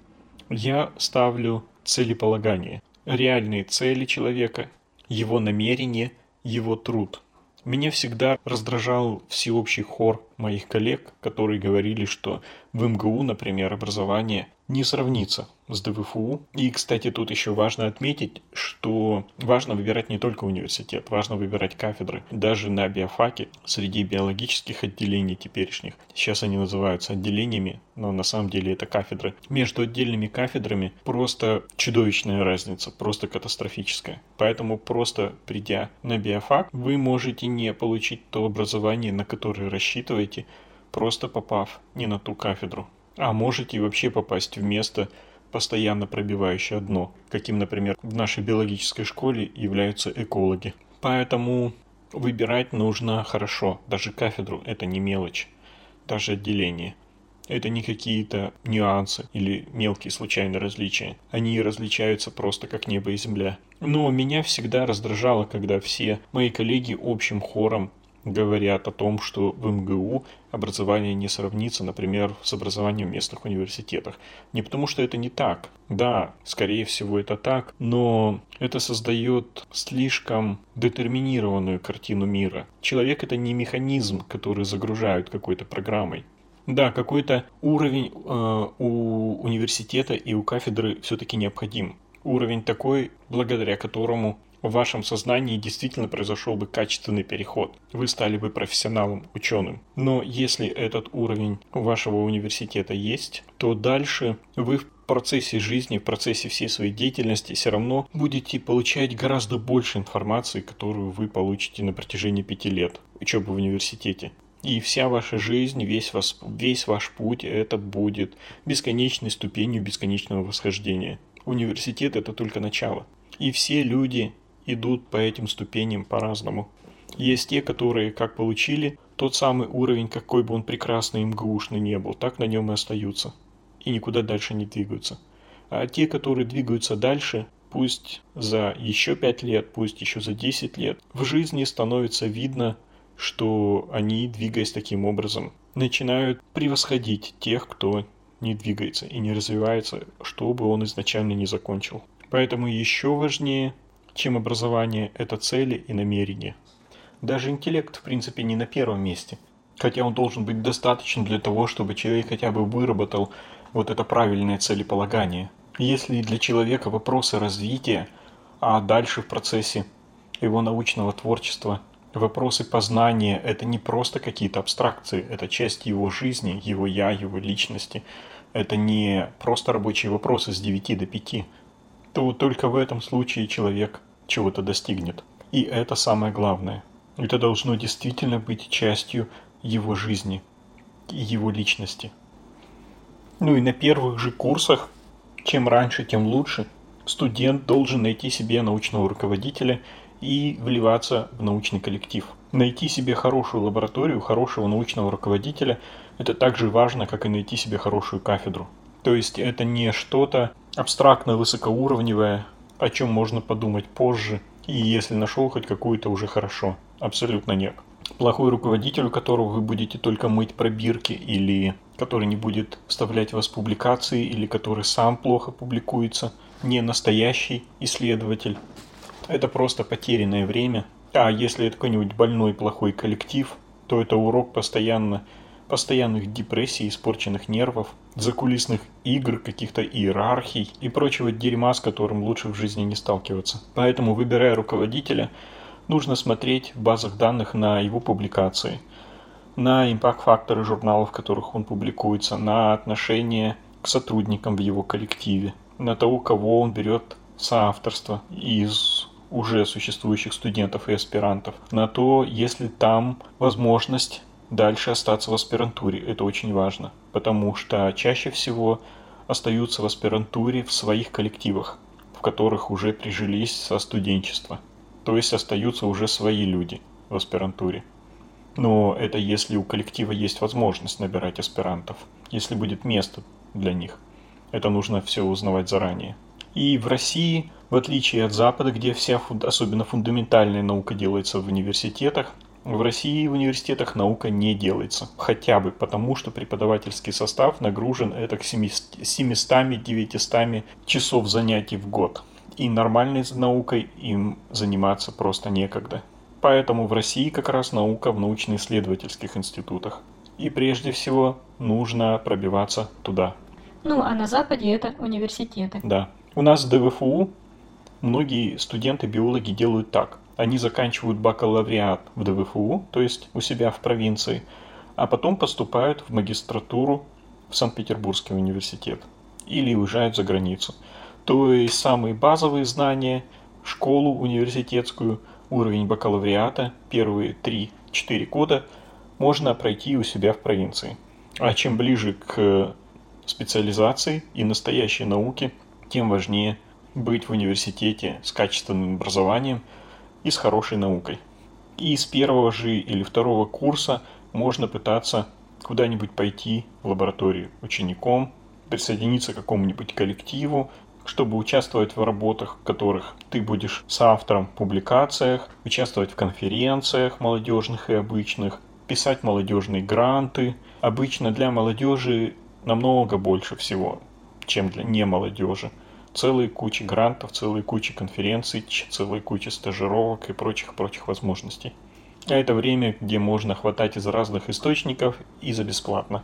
S4: я ставлю целеполагание. Реальные цели человека, его намерение, его труд – меня всегда раздражал всеобщий хор моих коллег, которые говорили, что в МГУ, например, образование не сравнится с ДВФУ. И, кстати, тут еще важно отметить, что важно выбирать не только университет, важно выбирать кафедры. Даже на биофаке среди биологических отделений теперешних, сейчас они называются отделениями, но на самом деле это кафедры. Между отдельными кафедрами просто чудовищная разница, просто катастрофическая. Поэтому просто придя на биофак, вы можете не получить то образование, на которое рассчитываете, просто попав не на ту кафедру. А можете вообще попасть в место, постоянно пробивающее дно, каким, например, в нашей биологической школе являются экологи. Поэтому выбирать нужно хорошо. Даже кафедру – это не мелочь. Даже отделение. Это не какие-то нюансы или мелкие случайные различия. Они различаются просто как небо и земля. Но меня всегда раздражало, когда все мои коллеги общим хором говорят о том, что в МГУ образование не сравнится, например, с образованием в местных университетах. Не потому, что это не так. Да, скорее всего, это так, но это создает слишком детерминированную картину мира. Человек — это не механизм, который загружают какой-то программой. Да, какой-то уровень э, у университета и у кафедры все-таки необходим. Уровень такой, благодаря которому в вашем сознании действительно произошел бы качественный переход. Вы стали бы профессионалом, ученым. Но если этот уровень вашего университета есть, то дальше вы в процессе жизни, в процессе всей своей деятельности все равно будете получать гораздо больше информации, которую вы получите на протяжении пяти лет учебы в университете. И вся ваша жизнь, весь, вас, весь ваш путь, это будет бесконечной ступенью бесконечного восхождения. Университет – это только начало. И все люди идут по этим ступеням по-разному. Есть те, которые как получили тот самый уровень, какой бы он прекрасный МГУшный не был, так на нем и остаются. И никуда дальше не двигаются. А те, которые двигаются дальше, пусть за еще 5 лет, пусть еще за 10 лет, в жизни становится видно, что они, двигаясь таким образом, начинают превосходить тех, кто не двигается и не развивается, что бы он изначально не закончил. Поэтому еще важнее чем образование – это цели и намерения. Даже интеллект, в принципе, не на первом месте. Хотя он должен быть достаточен для того, чтобы человек хотя бы выработал вот это правильное целеполагание. Если для человека вопросы развития, а дальше в процессе его научного творчества вопросы познания – это не просто какие-то абстракции, это часть его жизни, его «я», его личности. Это не просто рабочие вопросы с 9 до 5, то только в этом случае человек чего-то достигнет. И это самое главное – это должно действительно быть частью его жизни и его личности. Ну и на первых же курсах, чем раньше, тем лучше, студент должен найти себе научного руководителя и вливаться в научный коллектив. Найти себе хорошую лабораторию, хорошего научного руководителя – это так же важно, как и найти себе хорошую кафедру. То есть это не что-то абстрактно высокоуровневое, о чем можно подумать позже, и если нашел хоть какую-то уже хорошо. Абсолютно нет. Плохой руководитель, у которого вы будете только мыть пробирки, или который не будет вставлять вас в публикации, или который сам плохо публикуется, не настоящий исследователь. Это просто потерянное время. А если это какой-нибудь больной плохой коллектив, то это урок постоянно постоянных депрессий, испорченных нервов, закулисных игр, каких-то иерархий и прочего дерьма, с которым лучше в жизни не сталкиваться. Поэтому, выбирая руководителя, нужно смотреть в базах данных на его публикации, на импакт-факторы журналов, в которых он публикуется, на отношение к сотрудникам в его коллективе, на того, кого он берет соавторство из уже существующих студентов и аспирантов, на то, есть ли там возможность дальше остаться в аспирантуре. Это очень важно, потому что чаще всего остаются в аспирантуре в своих коллективах, в которых уже прижились со студенчества. То есть остаются уже свои люди в аспирантуре. Но это если у коллектива есть возможность набирать аспирантов, если будет место для них. Это нужно все узнавать заранее. И в России, в отличие от Запада, где вся, особенно фундаментальная наука делается в университетах, в России в университетах наука не делается. Хотя бы потому, что преподавательский состав нагружен это к 700-900 часов занятий в год и нормальной наукой им заниматься просто некогда. Поэтому в России как раз наука в научно-исследовательских институтах. И прежде всего нужно пробиваться туда.
S3: Ну, а на Западе это университеты.
S4: Да. У нас в ДВФУ многие студенты-биологи делают так. Они заканчивают бакалавриат в ДВФУ, то есть у себя в провинции, а потом поступают в магистратуру в Санкт-Петербургский университет или уезжают за границу. То есть самые базовые знания, школу университетскую, уровень бакалавриата, первые 3-4 года можно пройти у себя в провинции. А чем ближе к специализации и настоящей науке, тем важнее быть в университете с качественным образованием и с хорошей наукой. И с первого же или второго курса можно пытаться куда-нибудь пойти в лабораторию учеником, присоединиться к какому-нибудь коллективу чтобы участвовать в работах, в которых ты будешь соавтором в публикациях, участвовать в конференциях молодежных и обычных, писать молодежные гранты. Обычно для молодежи намного больше всего, чем для не молодежи. Целые кучи грантов, целые кучи конференций, целые кучи стажировок и прочих-прочих возможностей. А это время, где можно хватать из разных источников и за бесплатно.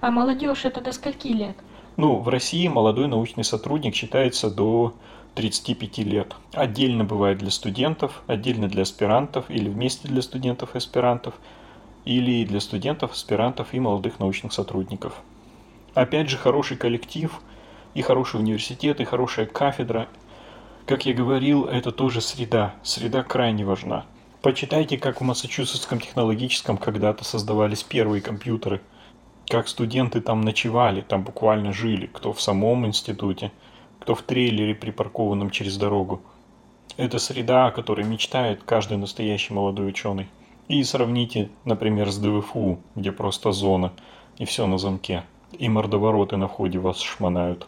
S3: А молодежь это до скольки лет?
S4: Ну, в России молодой научный сотрудник считается до 35 лет. Отдельно бывает для студентов, отдельно для аспирантов или вместе для студентов и аспирантов, или для студентов, аспирантов и молодых научных сотрудников. Опять же, хороший коллектив и хороший университет, и хорошая кафедра. Как я говорил, это тоже среда. Среда крайне важна. Почитайте, как в Массачусетском технологическом когда-то создавались первые компьютеры – как студенты там ночевали, там буквально жили, кто в самом институте, кто в трейлере, припаркованном через дорогу. Это среда, о которой мечтает каждый настоящий молодой ученый. И сравните, например, с ДВФУ, где просто зона, и все на замке. И мордовороты на входе вас шмонают.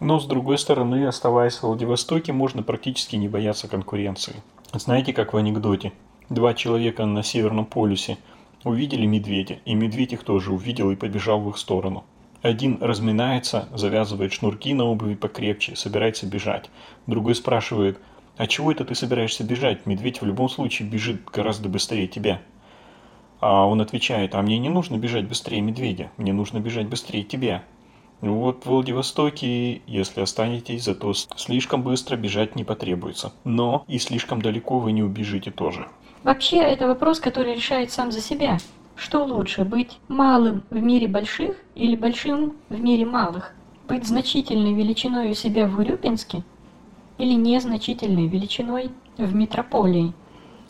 S4: Но, с другой стороны, оставаясь в Владивостоке, можно практически не бояться конкуренции. Знаете, как в анекдоте? Два человека на Северном полюсе – Увидели медведя, и медведь их тоже увидел и побежал в их сторону. Один разминается, завязывает шнурки на обуви покрепче, собирается бежать. Другой спрашивает, А чего это ты собираешься бежать? Медведь в любом случае бежит гораздо быстрее тебя. А он отвечает, а мне не нужно бежать быстрее медведя, мне нужно бежать быстрее тебя. Ну вот в Владивостоке, если останетесь, зато слишком быстро бежать не потребуется. Но и слишком далеко вы не убежите тоже.
S3: Вообще, это вопрос, который решает сам за себя. Что лучше, быть малым в мире больших или большим в мире малых? Быть значительной величиной у себя в Урюпинске или незначительной величиной в метрополии?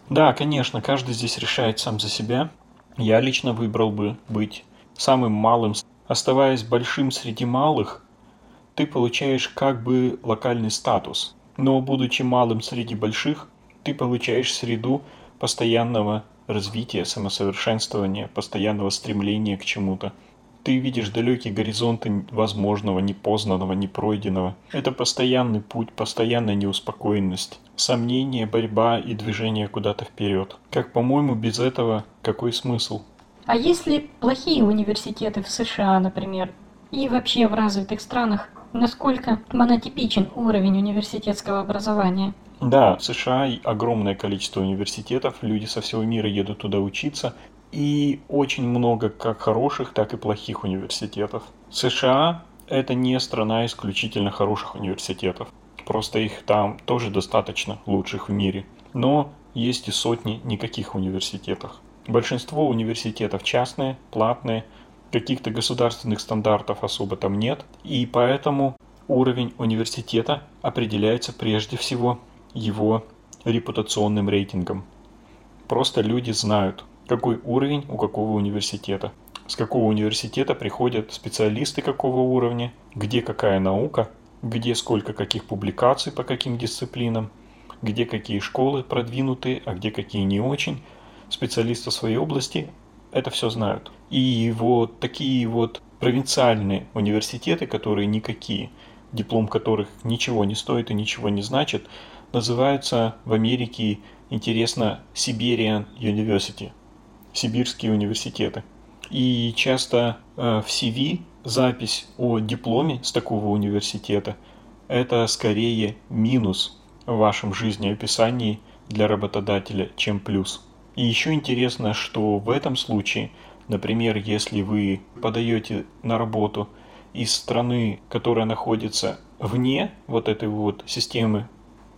S4: Да, конечно, каждый здесь решает сам за себя. Я лично выбрал бы быть самым малым Оставаясь большим среди малых, ты получаешь как бы локальный статус. Но будучи малым среди больших, ты получаешь среду постоянного развития, самосовершенствования, постоянного стремления к чему-то. Ты видишь далекие горизонты возможного, непознанного, непройденного. Это постоянный путь, постоянная неуспокоенность, сомнение, борьба и движение куда-то вперед. Как, по-моему, без этого какой смысл?
S3: А если плохие университеты в США, например, и вообще в развитых странах, насколько монотипичен уровень университетского образования?
S4: Да, в США огромное количество университетов, люди со всего мира едут туда учиться, и очень много как хороших, так и плохих университетов. США – это не страна исключительно хороших университетов. Просто их там тоже достаточно лучших в мире. Но есть и сотни никаких университетов. Большинство университетов частные, платные, каких-то государственных стандартов особо там нет, и поэтому уровень университета определяется прежде всего его репутационным рейтингом. Просто люди знают, какой уровень у какого университета, с какого университета приходят специалисты какого уровня, где какая наука, где сколько каких публикаций по каким дисциплинам, где какие школы продвинутые, а где какие не очень – специалисты в своей области это все знают. И вот такие вот провинциальные университеты, которые никакие, диплом которых ничего не стоит и ничего не значит, называются в Америке, интересно, Siberian University, сибирские университеты. И часто э, в CV запись о дипломе с такого университета – это скорее минус в вашем жизнеописании для работодателя, чем плюс. И еще интересно, что в этом случае, например, если вы подаете на работу из страны, которая находится вне вот этой вот системы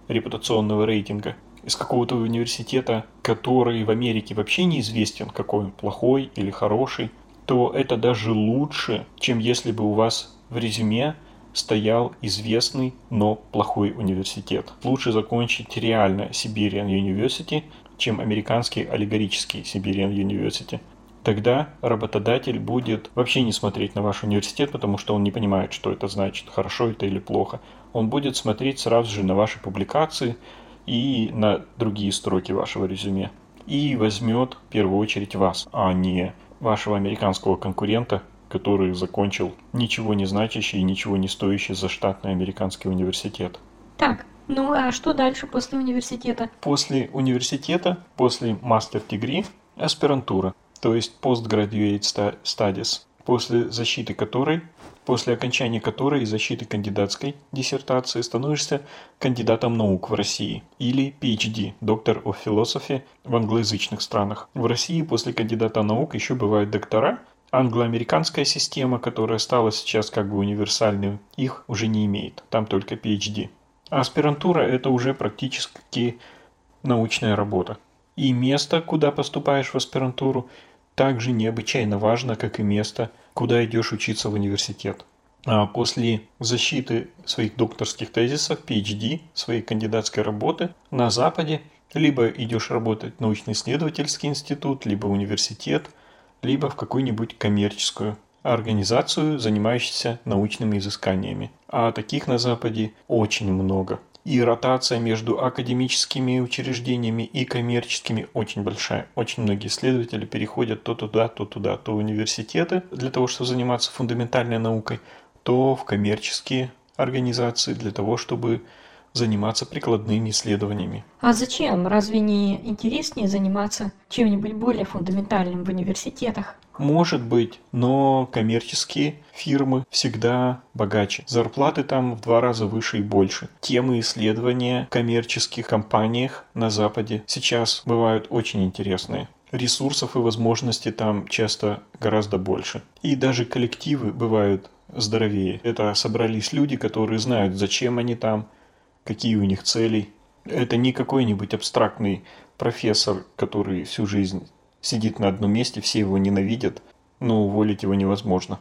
S4: репутационного рейтинга, из какого-то университета, который в Америке вообще неизвестен, какой он плохой или хороший, то это даже лучше, чем если бы у вас в резюме стоял известный, но плохой университет. Лучше закончить реально Siberian University, чем американский аллегорический Siberian University. Тогда работодатель будет вообще не смотреть на ваш университет, потому что он не понимает, что это значит, хорошо это или плохо. Он будет смотреть сразу же на ваши публикации и на другие строки вашего резюме. И возьмет в первую очередь вас, а не вашего американского конкурента, который закончил ничего не значащий и ничего не стоящий за штатный американский университет.
S3: Так, ну а что дальше после университета?
S4: После университета, после мастер-дегри, аспирантура, то есть postgraduate studies, после защиты которой, после окончания которой и защиты кандидатской диссертации становишься кандидатом наук в России или PhD, доктор of philosophy в англоязычных странах. В России после кандидата наук еще бывают доктора, англоамериканская система, которая стала сейчас как бы универсальной, их уже не имеет, там только PhD. Аспирантура – это уже практически научная работа. И место, куда поступаешь в аспирантуру, также необычайно важно, как и место, куда идешь учиться в университет. А после защиты своих докторских тезисов, PhD, своей кандидатской работы на Западе, либо идешь работать в научно-исследовательский институт, либо университет, либо в какую-нибудь коммерческую организацию, занимающуюся научными изысканиями. А таких на Западе очень много. И ротация между академическими учреждениями и коммерческими очень большая. Очень многие исследователи переходят то туда, то туда, то в университеты для того, чтобы заниматься фундаментальной наукой, то в коммерческие организации для того, чтобы заниматься прикладными исследованиями.
S3: А зачем? Разве не интереснее заниматься чем-нибудь более фундаментальным в университетах?
S4: Может быть, но коммерческие фирмы всегда богаче. Зарплаты там в два раза выше и больше. Темы исследования в коммерческих компаниях на Западе сейчас бывают очень интересные. Ресурсов и возможностей там часто гораздо больше. И даже коллективы бывают здоровее. Это собрались люди, которые знают, зачем они там, какие у них цели. Это не какой-нибудь абстрактный профессор, который всю жизнь сидит на одном месте, все его ненавидят, но уволить его невозможно.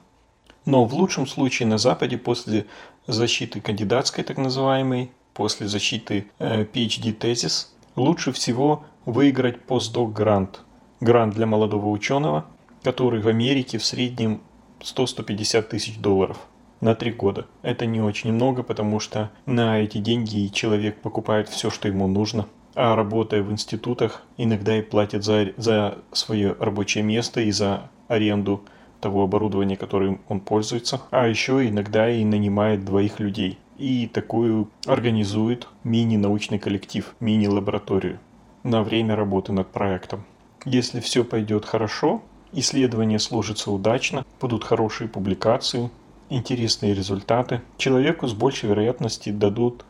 S4: Но в лучшем случае на Западе после защиты кандидатской, так называемой, после защиты э, PhD-тезис, лучше всего выиграть постдок-грант. Грант для молодого ученого, который в Америке в среднем 100-150 тысяч долларов на три года. Это не очень много, потому что на эти деньги человек покупает все, что ему нужно – а работая в институтах, иногда и платит за, за свое рабочее место и за аренду того оборудования, которым он пользуется. А еще иногда и нанимает двоих людей. И такую организует мини-научный коллектив, мини-лабораторию на время работы над проектом. Если все пойдет хорошо, исследование сложится удачно, будут хорошие публикации, интересные результаты, человеку с большей вероятностью дадут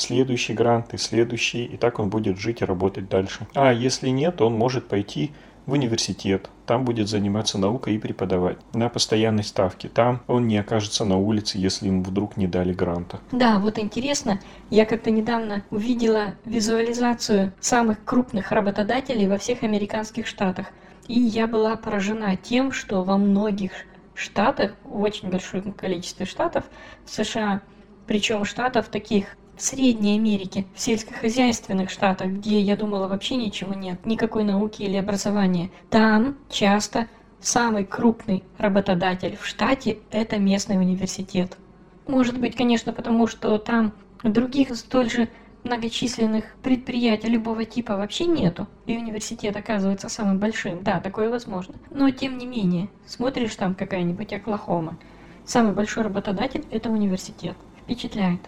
S4: следующий грант и следующий, и так он будет жить и работать дальше. А если нет, он может пойти в университет, там будет заниматься наукой и преподавать на постоянной ставке. Там он не окажется на улице, если ему вдруг не дали гранта.
S3: Да, вот интересно, я как-то недавно увидела визуализацию самых крупных работодателей во всех американских штатах. И я была поражена тем, что во многих штатах, в очень большом количестве штатов в США, причем штатов таких в Средней Америке, в сельскохозяйственных штатах, где, я думала, вообще ничего нет, никакой науки или образования, там часто самый крупный работодатель в штате – это местный университет. Может быть, конечно, потому что там других столь же многочисленных предприятий любого типа вообще нету, и университет оказывается самым большим. Да, такое возможно. Но тем не менее, смотришь там какая-нибудь Оклахома, самый большой работодатель – это университет. Впечатляет.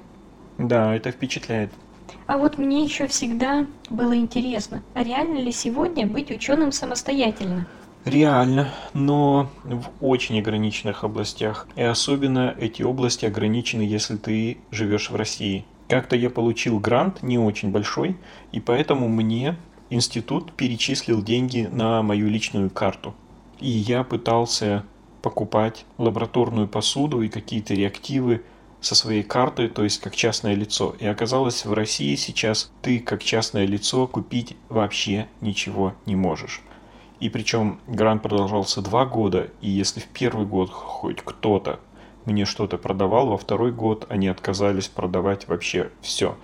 S4: Да, это впечатляет.
S3: А вот мне еще всегда было интересно, а реально ли сегодня быть ученым самостоятельно?
S4: Реально, но в очень ограниченных областях. И особенно эти области ограничены, если ты живешь в России. Как-то я получил грант, не очень большой, и поэтому мне институт перечислил деньги на мою личную карту. И я пытался покупать лабораторную посуду и какие-то реактивы со своей картой, то есть как частное лицо. И оказалось, в России сейчас ты как частное лицо купить вообще ничего не можешь. И причем грант продолжался два года, и если в первый год хоть кто-то мне что-то продавал, во второй год они отказались продавать вообще все.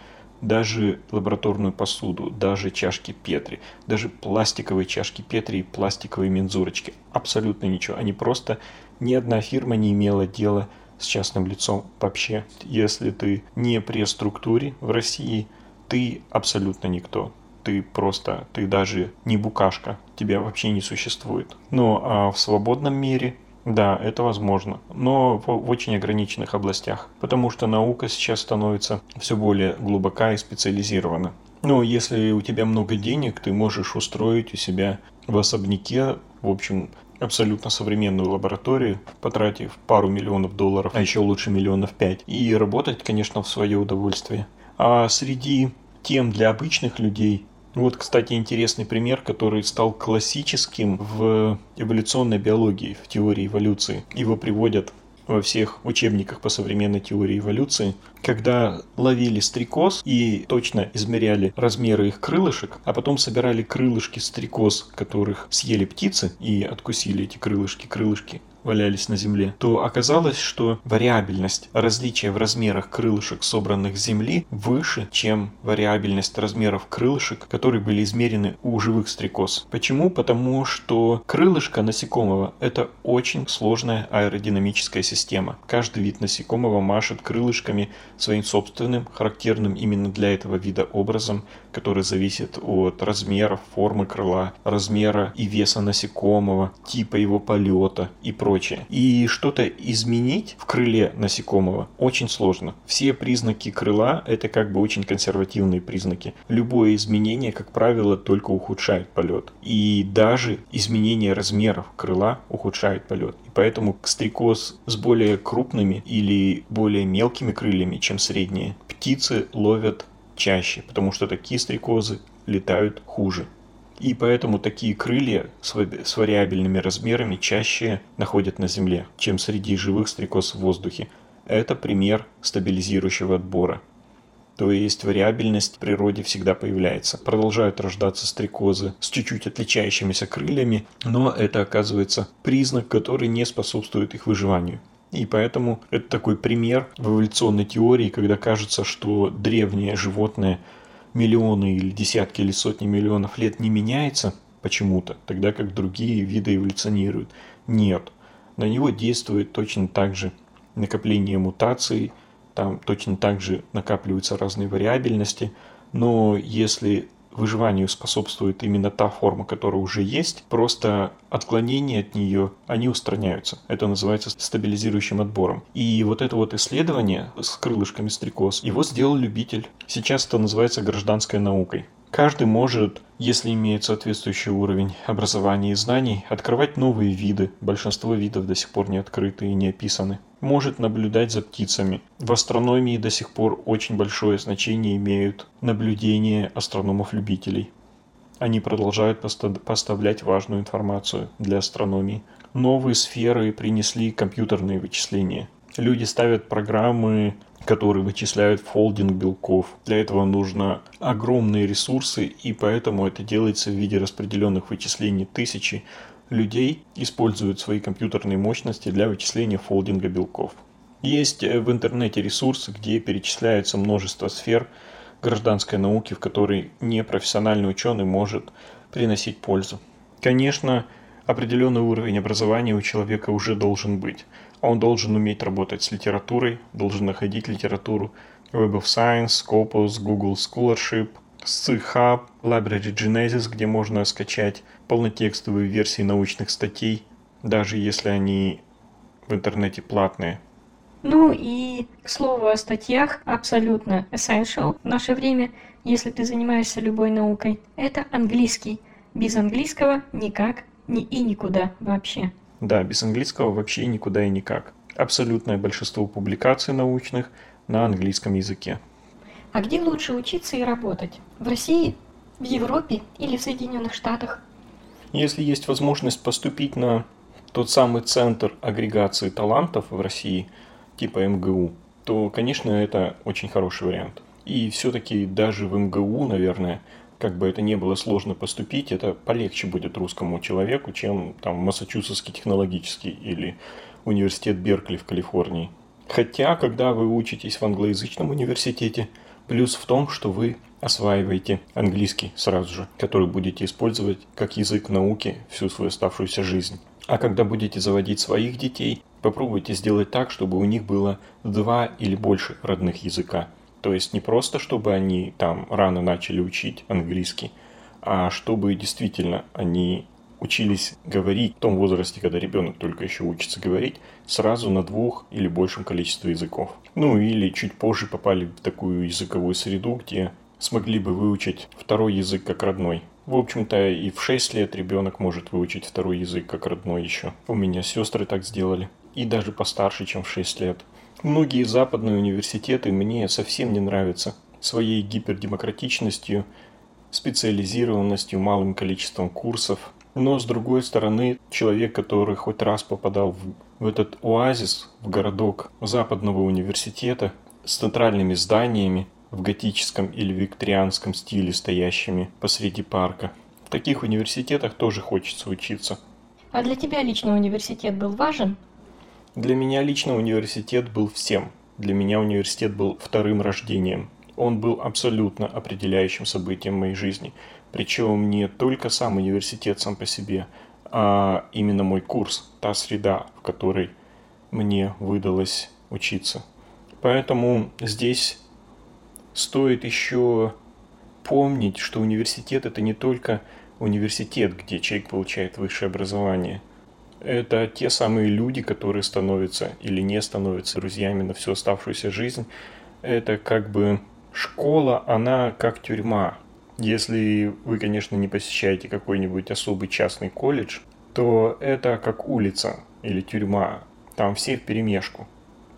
S4: Даже лабораторную посуду, даже чашки Петри, даже пластиковые чашки Петри и пластиковые мензурочки. Абсолютно ничего. Они просто, ни одна фирма не имела дела с частным лицом вообще. Если ты не при структуре в России, ты абсолютно никто. Ты просто, ты даже не букашка, тебя вообще не существует. Ну а в свободном мире, да, это возможно, но в очень ограниченных областях, потому что наука сейчас становится все более глубока и специализирована. Ну, если у тебя много денег, ты можешь устроить у себя в особняке, в общем, абсолютно современную лабораторию, потратив пару миллионов долларов, а еще лучше миллионов пять, и работать, конечно, в свое удовольствие. А среди тем для обычных людей вот, кстати, интересный пример, который стал классическим в эволюционной биологии, в теории эволюции. Его приводят во всех учебниках по современной теории эволюции, когда ловили стрекоз и точно измеряли размеры их крылышек, а потом собирали крылышки стрекоз, которых съели птицы и откусили эти крылышки, крылышки валялись на земле, то оказалось, что вариабельность различия в размерах крылышек, собранных с земли, выше, чем вариабельность размеров крылышек, которые были измерены у живых стрекоз. Почему? Потому что крылышко насекомого – это очень сложная аэродинамическая система. Каждый вид насекомого машет крылышками своим собственным, характерным именно для этого вида образом, который зависит от размера, формы крыла, размера и веса насекомого, типа его полета и прочего прочее. И что-то изменить в крыле насекомого очень сложно. Все признаки крыла – это как бы очень консервативные признаки. Любое изменение, как правило, только ухудшает полет. И даже изменение размеров крыла ухудшает полет. И поэтому стрекоз с более крупными или более мелкими крыльями, чем средние, птицы ловят чаще, потому что такие стрекозы летают хуже. И поэтому такие крылья с вариабельными размерами чаще находят на Земле, чем среди живых стрекоз в воздухе. Это пример стабилизирующего отбора. То есть вариабельность в природе всегда появляется. Продолжают рождаться стрекозы с чуть-чуть отличающимися крыльями, но это оказывается признак, который не способствует их выживанию. И поэтому это такой пример в эволюционной теории, когда кажется, что древнее животное миллионы или десятки или сотни миллионов лет не меняется почему-то, тогда как другие виды эволюционируют. Нет, на него действует точно так же накопление мутаций, там точно так же накапливаются разные вариабельности, но если выживанию способствует именно та форма, которая уже есть, просто отклонения от нее, они устраняются. Это называется стабилизирующим отбором. И вот это вот исследование с крылышками стрекоз, его сделал любитель. Сейчас это называется гражданской наукой. Каждый может, если имеет соответствующий уровень образования и знаний, открывать новые виды. Большинство видов до сих пор не открыты и не описаны. Может наблюдать за птицами. В астрономии до сих пор очень большое значение имеют наблюдения астрономов-любителей. Они продолжают поставлять важную информацию для астрономии. Новые сферы принесли компьютерные вычисления. Люди ставят программы которые вычисляют фолдинг белков. Для этого нужно огромные ресурсы, и поэтому это делается в виде распределенных вычислений тысячи людей используют свои компьютерные мощности для вычисления фолдинга белков. Есть э, в интернете ресурсы, где перечисляется множество сфер гражданской науки, в которой непрофессиональный ученый может приносить пользу. Конечно, определенный уровень образования у человека уже должен быть. Он должен уметь работать с литературой, должен находить литературу Web of Science, Scopus, Google Scholarship, SciHub, Library Genesis, где можно скачать полнотекстовые версии научных статей, даже если они в интернете платные.
S3: Ну и, к слову о статьях, абсолютно essential в наше время, если ты занимаешься любой наукой, это английский. Без английского никак ни и никуда вообще.
S4: Да, без английского вообще никуда и никак. Абсолютное большинство публикаций научных на английском языке.
S3: А где лучше учиться и работать? В России, в Европе или в Соединенных Штатах?
S4: Если есть возможность поступить на тот самый центр агрегации талантов в России, типа МГУ, то, конечно, это очень хороший вариант. И все-таки даже в МГУ, наверное, как бы это не было сложно поступить, это полегче будет русскому человеку, чем там Массачусетский технологический или университет Беркли в Калифорнии. Хотя, когда вы учитесь в англоязычном университете, плюс в том, что вы осваиваете английский сразу же, который будете использовать как язык науки всю свою оставшуюся жизнь. А когда будете заводить своих детей, попробуйте сделать так, чтобы у них было два или больше родных языка. То есть не просто, чтобы они там рано начали учить английский, а чтобы действительно они учились говорить в том возрасте, когда ребенок только еще учится говорить, сразу на двух или большем количестве языков. Ну или чуть позже попали в такую языковую среду, где смогли бы выучить второй язык как родной. В общем-то, и в 6 лет ребенок может выучить второй язык как родной еще. У меня сестры так сделали. И даже постарше, чем в 6 лет. Многие западные университеты мне совсем не нравятся своей гипердемократичностью, специализированностью, малым количеством курсов. Но, с другой стороны, человек, который хоть раз попадал в, в этот оазис, в городок западного университета с центральными зданиями в готическом или викторианском стиле, стоящими посреди парка, в таких университетах тоже хочется учиться.
S3: А для тебя лично университет был важен?
S4: Для меня лично университет был всем. Для меня университет был вторым рождением. Он был абсолютно определяющим событием моей жизни. Причем не только сам университет сам по себе, а именно мой курс, та среда, в которой мне выдалось учиться. Поэтому здесь стоит еще помнить, что университет это не только университет, где человек получает высшее образование – Это те самые люди, которые становятся или не становятся друзьями на всю оставшуюся жизнь. Это как бы школа, она как тюрьма. Если вы, конечно, не посещаете какой-нибудь особый частный колледж, то это как улица или тюрьма. Там все в перемешку.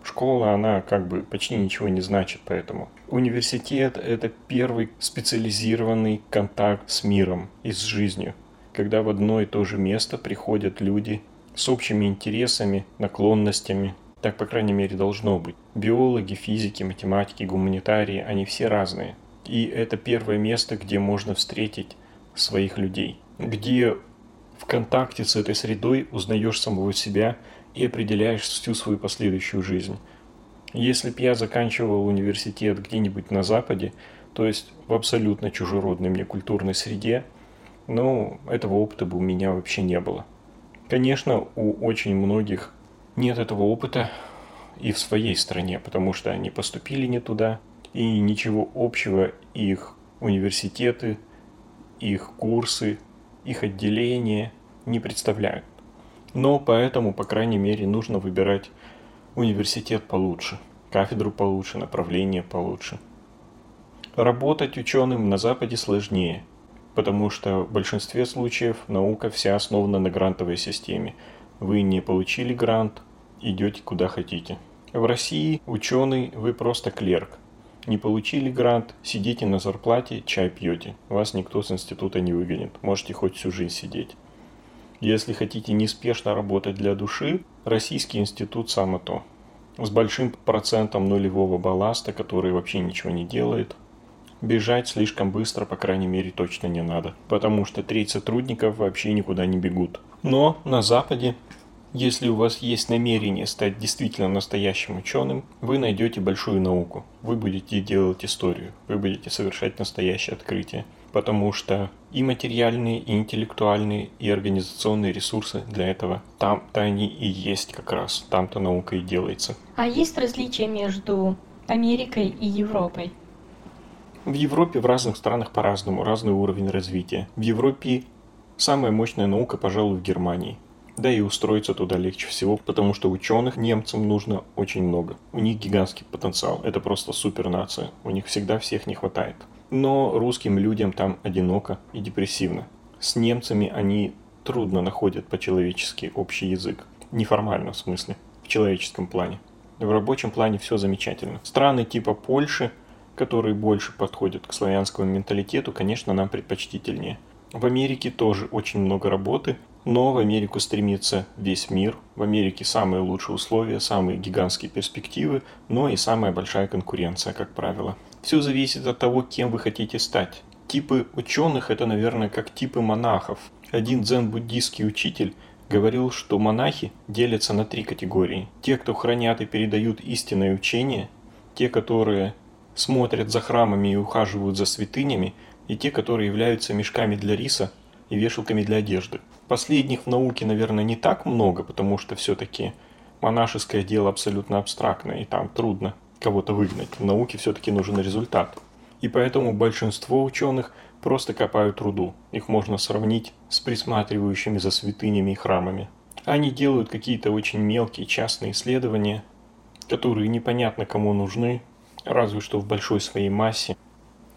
S4: Школа, она как бы почти ничего не значит, поэтому. Университет – это первый специализированный контакт с миром и с жизнью, когда в одно и то же место приходят люди с общими интересами, наклонностями. Так, по крайней мере, должно быть. Биологи, физики, математики, гуманитарии, они все разные. И это первое место, где можно встретить своих людей, где в контакте с этой средой узнаешь самого себя и определяешь всю свою последующую жизнь. Если бы я заканчивал университет где-нибудь на Западе, то есть в абсолютно чужеродной мне культурной среде, ну, этого опыта бы у меня вообще не было. Конечно, у очень многих нет этого опыта и в своей стране, потому что они поступили не туда, и ничего общего их университеты, их курсы, их отделения не представляют. Но поэтому, по крайней мере, нужно выбирать университет получше, кафедру получше, направление получше. Работать ученым на Западе сложнее – потому что в большинстве случаев наука вся основана на грантовой системе. Вы не получили грант, идете куда хотите. В России ученый вы просто клерк. Не получили грант, сидите на зарплате, чай пьете. Вас никто с института не выгонит. Можете хоть всю жизнь сидеть. Если хотите неспешно работать для души, Российский институт само то. С большим процентом нулевого балласта, который вообще ничего не делает, Бежать слишком быстро, по крайней мере, точно не надо, потому что треть сотрудников вообще никуда не бегут. Но на Западе, если у вас есть намерение стать действительно настоящим ученым, вы найдете большую науку. Вы будете делать историю, вы будете совершать настоящее открытие, потому что и материальные, и интеллектуальные, и организационные ресурсы для этого там-то они и есть как раз, там-то наука и делается.
S3: А есть различия между Америкой и Европой?
S4: В Европе в разных странах по-разному, разный уровень развития. В Европе самая мощная наука, пожалуй, в Германии. Да и устроиться туда легче всего, потому что ученых немцам нужно очень много. У них гигантский потенциал, это просто супер нация, у них всегда всех не хватает. Но русским людям там одиноко и депрессивно. С немцами они трудно находят по-человечески общий язык. Неформально в смысле, в человеческом плане. В рабочем плане все замечательно. Страны типа Польши – которые больше подходят к славянскому менталитету, конечно, нам предпочтительнее. В Америке тоже очень много работы, но в Америку стремится весь мир. В Америке самые лучшие условия, самые гигантские перспективы, но и самая большая конкуренция, как правило. Все зависит от того, кем вы хотите стать. Типы ученых – это, наверное, как типы монахов. Один дзен-буддийский учитель говорил, что монахи делятся на три категории. Те, кто хранят и передают истинное учение, те, которые смотрят за храмами и ухаживают за святынями, и те, которые являются мешками для риса и вешалками для одежды. Последних в науке, наверное, не так много, потому что все-таки монашеское дело абсолютно абстрактное, и там трудно кого-то выгнать. В науке все-таки нужен результат. И поэтому большинство ученых просто копают руду. Их можно сравнить с присматривающими за святынями и храмами. Они делают какие-то очень мелкие частные исследования, которые непонятно кому нужны, разве что в большой своей массе.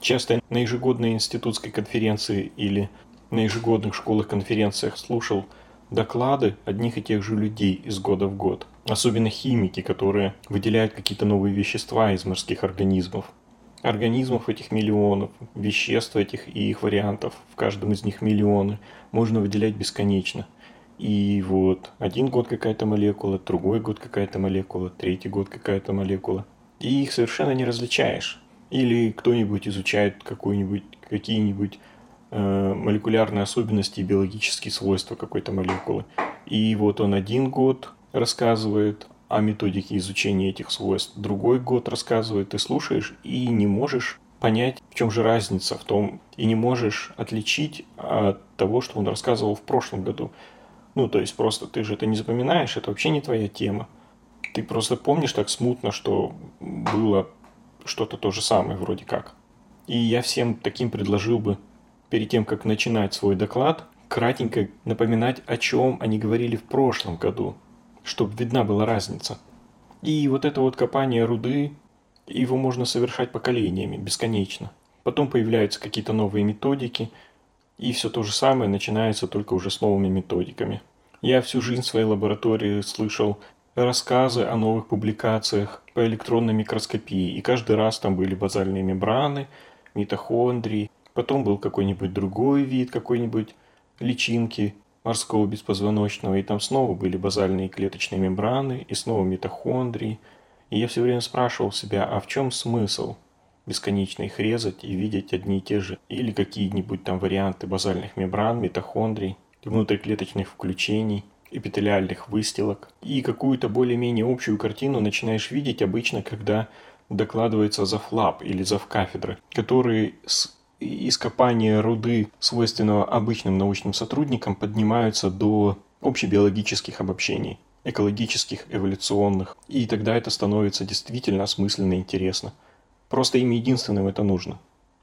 S4: Часто на ежегодной институтской конференции или на ежегодных школах-конференциях слушал доклады одних и тех же людей из года в год. Особенно химики, которые выделяют какие-то новые вещества из морских организмов. Организмов этих миллионов, веществ этих и их вариантов, в каждом из них миллионы, можно выделять бесконечно. И вот один год какая-то молекула, другой год какая-то молекула, третий год какая-то молекула и их совершенно не различаешь. Или кто-нибудь изучает какую-нибудь, какие-нибудь э, молекулярные особенности и биологические свойства какой-то молекулы. И вот он один год рассказывает о методике изучения этих свойств, другой год рассказывает, ты слушаешь и не можешь понять, в чем же разница в том, и не можешь отличить от того, что он рассказывал в прошлом году. Ну, то есть просто ты же это не запоминаешь, это вообще не твоя тема. Ты просто помнишь так смутно, что было что-то то же самое вроде как. И я всем таким предложил бы, перед тем, как начинать свой доклад, кратенько напоминать, о чем они говорили в прошлом году, чтобы видна была разница. И вот это вот копание руды, его можно совершать поколениями, бесконечно. Потом появляются какие-то новые методики, и все то же самое начинается только уже с новыми методиками. Я всю жизнь в своей лаборатории слышал рассказы о новых публикациях по электронной микроскопии, и каждый раз там были базальные мембраны, митохондрии, потом был какой-нибудь другой вид, какой-нибудь личинки морского беспозвоночного, и там снова были базальные клеточные мембраны, и снова митохондрии. И я все время спрашивал себя, а в чем смысл бесконечно их резать и видеть одни и те же, или какие-нибудь там варианты базальных мембран, митохондрий, внутриклеточных включений, эпителиальных выстилок. И какую-то более-менее общую картину начинаешь видеть обычно, когда докладывается завфлаб или завкафедры, которые с ископания руды, свойственного обычным научным сотрудникам, поднимаются до общебиологических обобщений, экологических, эволюционных. И тогда это становится действительно осмысленно и интересно. Просто им единственным это нужно.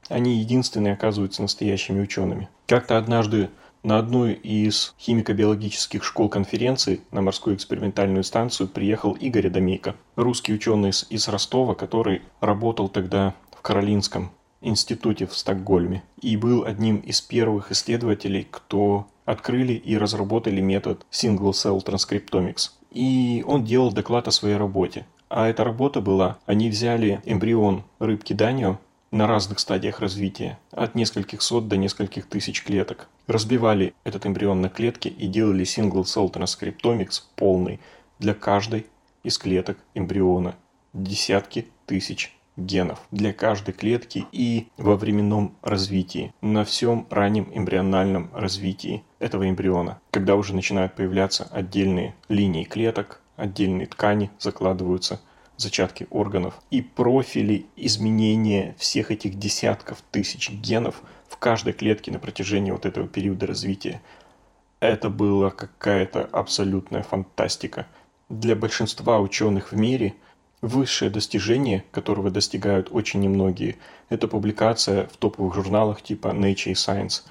S4: Они единственные оказываются настоящими учеными. Как-то однажды на одной из химико-биологических школ конференции на морскую экспериментальную станцию приехал Игорь Адамейко, русский ученый из Ростова, который работал тогда в Каролинском институте в Стокгольме и был одним из первых исследователей, кто открыли и разработали метод Single Cell Transcriptomics. И он делал доклад о своей работе. А эта работа была, они взяли эмбрион рыбки Данио на разных стадиях развития, от нескольких сот до нескольких тысяч клеток. Разбивали этот эмбрион на клетки и делали Single Cell Transcriptomics полный для каждой из клеток эмбриона. Десятки тысяч генов для каждой клетки и во временном развитии, на всем раннем эмбриональном развитии этого эмбриона, когда уже начинают появляться отдельные линии клеток, отдельные ткани закладываются, зачатки органов и профили изменения всех этих десятков тысяч генов в каждой клетке на протяжении вот этого периода развития. Это была какая-то абсолютная фантастика. Для большинства ученых в мире – Высшее достижение, которого достигают очень немногие, это публикация в топовых журналах типа Nature и Science.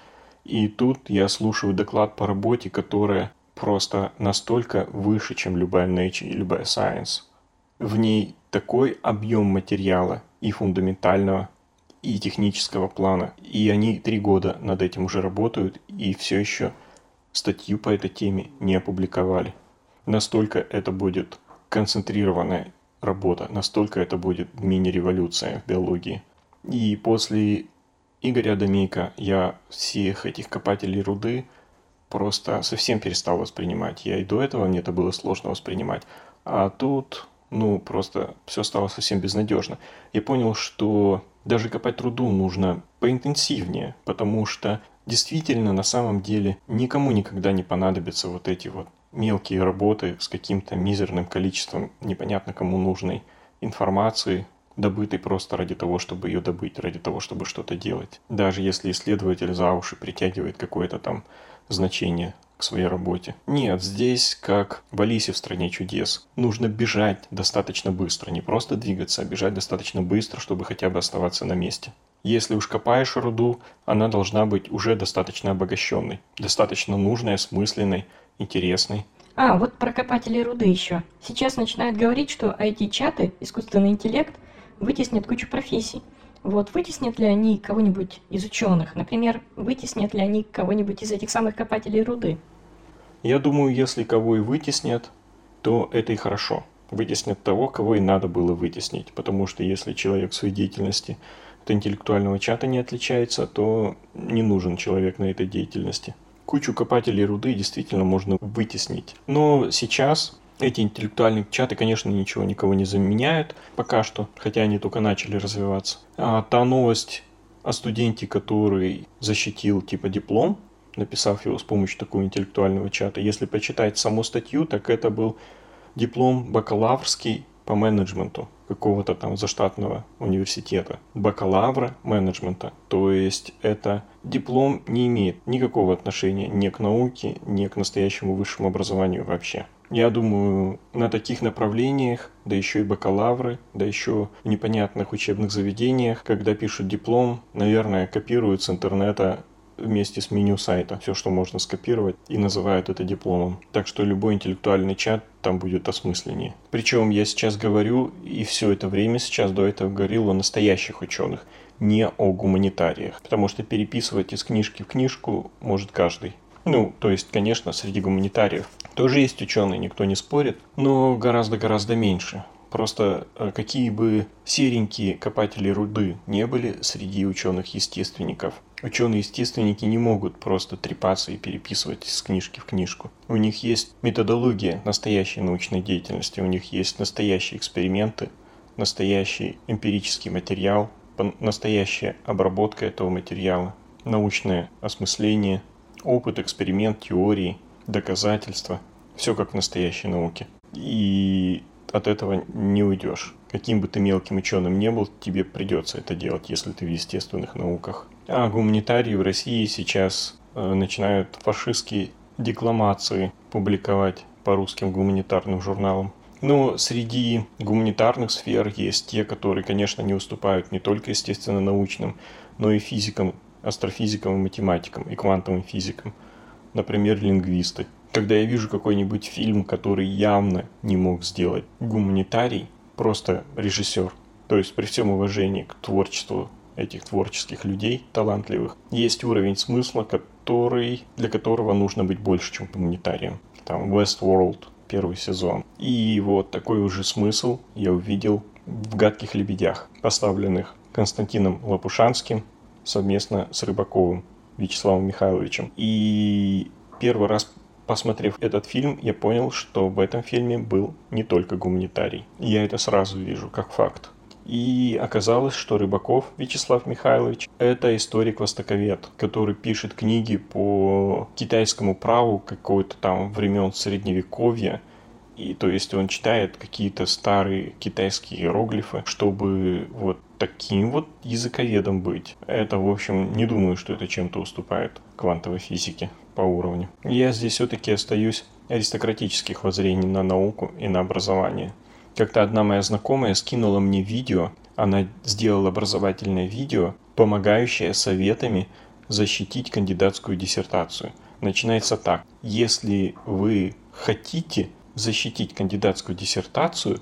S4: И тут я слушаю доклад по работе, которая просто настолько выше, чем любая Nature и любая Science. В ней такой объем материала и фундаментального, и технического плана. И они три года над этим уже работают, и все еще статью по этой теме не опубликовали. Настолько это будет концентрированная работа. Настолько это будет мини-революция в биологии. И после Игоря Домейка я всех этих копателей руды просто совсем перестал воспринимать. Я и до этого мне это было сложно воспринимать. А тут, ну, просто все стало совсем безнадежно. Я понял, что даже копать руду нужно поинтенсивнее, потому что действительно на самом деле никому никогда не понадобятся вот эти вот мелкие работы с каким-то мизерным количеством непонятно кому нужной информации, добытой просто ради того, чтобы ее добыть, ради того, чтобы что-то делать. Даже если исследователь за уши притягивает какое-то там значение к своей работе. Нет, здесь как в Алисе в «Стране чудес». Нужно бежать достаточно быстро, не просто двигаться, а бежать достаточно быстро, чтобы хотя бы оставаться на месте. Если уж копаешь руду, она должна быть уже достаточно обогащенной, достаточно нужной, осмысленной, интересный.
S3: А, вот про копателей руды еще. Сейчас начинают говорить, что IT-чаты, искусственный интеллект, вытеснят кучу профессий. Вот, вытеснят ли они кого-нибудь из ученых? Например, вытеснят ли они кого-нибудь из этих самых копателей руды?
S4: Я думаю, если кого и вытеснят, то это и хорошо. Вытеснят того, кого и надо было вытеснить. Потому что если человек в своей деятельности от интеллектуального чата не отличается, то не нужен человек на этой деятельности кучу копателей руды действительно можно вытеснить. Но сейчас эти интеллектуальные чаты, конечно, ничего никого не заменяют пока что, хотя они только начали развиваться. А та новость о студенте, который защитил типа диплом, написав его с помощью такого интеллектуального чата, если почитать саму статью, так это был диплом бакалаврский по менеджменту какого-то там заштатного университета. Бакалавра менеджмента. То есть это диплом не имеет никакого отношения ни к науке, ни к настоящему высшему образованию вообще. Я думаю, на таких направлениях, да еще и бакалавры, да еще в непонятных учебных заведениях, когда пишут диплом, наверное, копируют с интернета вместе с меню сайта, все, что можно скопировать, и называют это дипломом. Так что любой интеллектуальный чат там будет осмысленнее. Причем я сейчас говорю, и все это время сейчас до этого говорил о настоящих ученых, не о гуманитариях. Потому что переписывать из книжки в книжку может каждый. Ну, то есть, конечно, среди гуманитариев тоже есть ученые, никто не спорит, но гораздо-гораздо меньше. Просто э, какие бы серенькие копатели руды не были среди ученых-естественников, ученые-естественники не могут просто трепаться и переписывать из книжки в книжку. У них есть методология настоящей научной деятельности, у них есть настоящие эксперименты, настоящий эмпирический материал, настоящая обработка этого материала, научное осмысление, опыт, эксперимент, теории, доказательства. Все как в настоящей науке. И от этого не уйдешь. Каким бы ты мелким ученым не был, тебе придется это делать, если ты в естественных науках. А гуманитарии в России сейчас э, начинают фашистские декламации публиковать по русским гуманитарным журналам. Но среди гуманитарных сфер есть те, которые, конечно, не уступают не только естественно-научным, но и физикам, астрофизикам и математикам, и квантовым физикам. Например, лингвисты. Когда я вижу какой-нибудь фильм, который явно не мог сделать гуманитарий, просто режиссер, то есть при всем уважении к творчеству этих творческих людей, талантливых, есть уровень смысла, который, для которого нужно быть больше, чем гуманитарием. Там Westworld, первый сезон. И вот такой уже смысл я увидел в «Гадких лебедях», поставленных Константином Лопушанским совместно с Рыбаковым Вячеславом Михайловичем. И первый раз посмотрев этот фильм, я понял, что в этом фильме был не только гуманитарий. Я это сразу вижу, как факт. И оказалось, что Рыбаков Вячеслав Михайлович – это историк-востоковед, который пишет книги по китайскому праву какой-то там времен Средневековья. И то есть он читает какие-то старые китайские иероглифы, чтобы вот таким вот языковедом быть. Это, в общем, не думаю, что это чем-то уступает квантовой физике по уровню. Я здесь все-таки остаюсь аристократических воззрений на науку и на образование. Как-то одна моя знакомая скинула мне видео, она сделала образовательное видео, помогающее советами защитить кандидатскую диссертацию. Начинается так. Если вы хотите защитить кандидатскую диссертацию,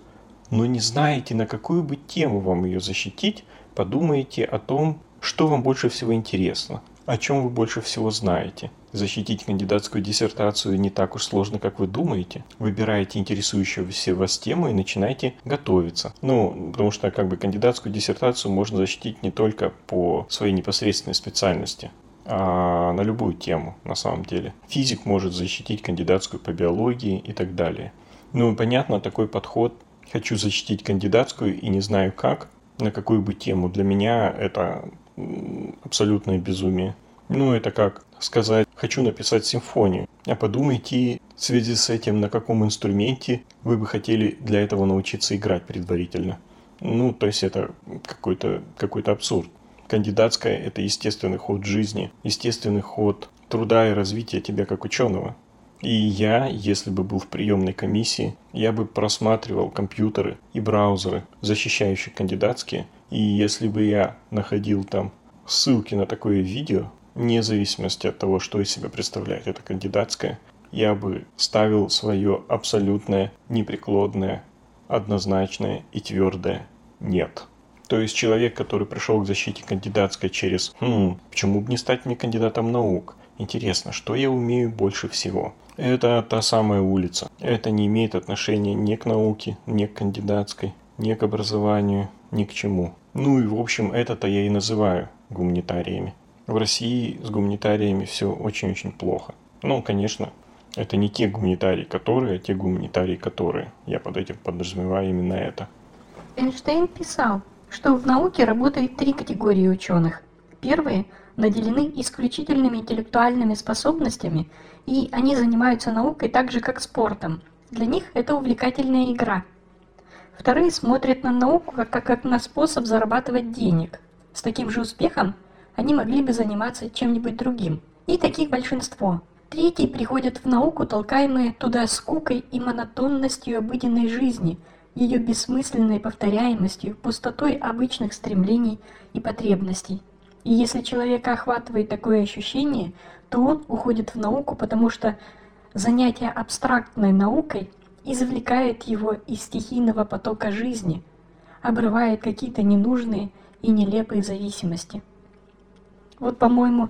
S4: но не знаете, на какую бы тему вам ее защитить, подумайте о том, что вам больше всего интересно, о чем вы больше всего знаете. Защитить кандидатскую диссертацию не так уж сложно, как вы думаете. Выбираете интересующую вас тему и начинаете готовиться. Ну, потому что как бы кандидатскую диссертацию можно защитить не только по своей непосредственной специальности, а на любую тему на самом деле. Физик может защитить кандидатскую по биологии и так далее. Ну, понятно, такой подход хочу защитить кандидатскую и не знаю как, на какую бы тему. Для меня это абсолютное безумие. Ну, это как сказать, хочу написать симфонию. А подумайте в связи с этим, на каком инструменте вы бы хотели для этого научиться играть предварительно. Ну, то есть это какой-то какой абсурд. Кандидатская – это естественный ход жизни, естественный ход труда и развития тебя как ученого. И я, если бы был в приемной комиссии, я бы просматривал компьютеры и браузеры, защищающие кандидатские. И если бы я находил там ссылки на такое видео, вне зависимости от того, что из себя представляет это кандидатское, я бы ставил свое абсолютное, непреклонное, однозначное и твердое «нет». То есть человек, который пришел к защите кандидатской через «Хм, почему бы не стать мне кандидатом наук?» Интересно, что я умею больше всего? Это та самая улица. Это не имеет отношения ни к науке, ни к кандидатской, ни к образованию, ни к чему. Ну и в общем, это-то я и называю гуманитариями. В России с гуманитариями все очень-очень плохо. Ну, конечно, это не те гуманитарии, которые, а те гуманитарии, которые. Я под этим подразумеваю именно это.
S3: Эйнштейн писал, что в науке работают три категории ученых. Первые наделены исключительными интеллектуальными способностями, и они занимаются наукой так же, как спортом. Для них это увлекательная игра. Вторые смотрят на науку как, как, на способ зарабатывать денег. С таким же успехом они могли бы заниматься чем-нибудь другим. И таких большинство. Третьи приходят в науку, толкаемые туда скукой и монотонностью обыденной жизни, ее бессмысленной повторяемостью, пустотой обычных стремлений и потребностей. И если человека охватывает такое ощущение, то он уходит в науку, потому что занятие абстрактной наукой извлекает его из стихийного потока жизни, обрывает какие-то ненужные и нелепые зависимости. Вот, по-моему,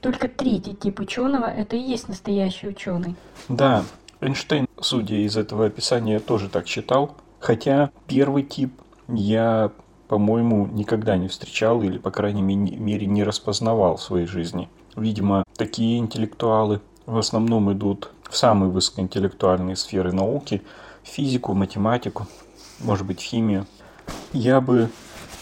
S3: только третий тип ученого – это и есть настоящий ученый.
S4: Да, Эйнштейн, судя из этого описания, тоже так считал. Хотя первый тип я, по-моему, никогда не встречал или, по крайней мере, не распознавал в своей жизни. Видимо, такие интеллектуалы в основном идут в самые высокоинтеллектуальные сферы науки, физику, математику, может быть, химию. Я бы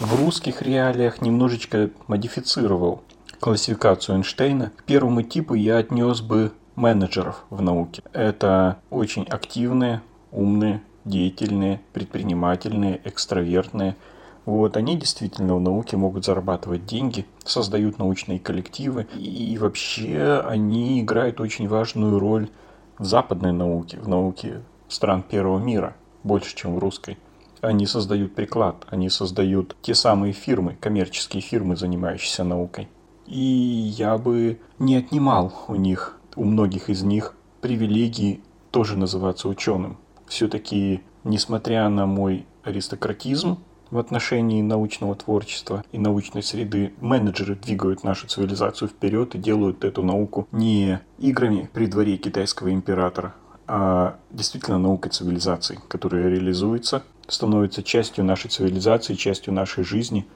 S4: в русских реалиях немножечко модифицировал классификацию Эйнштейна. К первому типу я отнес бы менеджеров в науке. Это очень активные, умные, деятельные, предпринимательные, экстравертные. Вот, они действительно в науке могут зарабатывать деньги, создают научные коллективы, и вообще они играют очень важную роль в западной науке, в науке стран первого мира, больше, чем в русской. Они создают приклад, они создают те самые фирмы, коммерческие фирмы, занимающиеся наукой. И я бы не отнимал у них, у многих из них, привилегии тоже называться ученым. Все-таки, несмотря на мой аристократизм в отношении научного творчества и научной среды, менеджеры двигают нашу цивилизацию вперед и делают эту науку не играми при дворе китайского императора, а действительно наукой цивилизации, которая реализуется становится частью нашей цивилизации, частью нашей жизни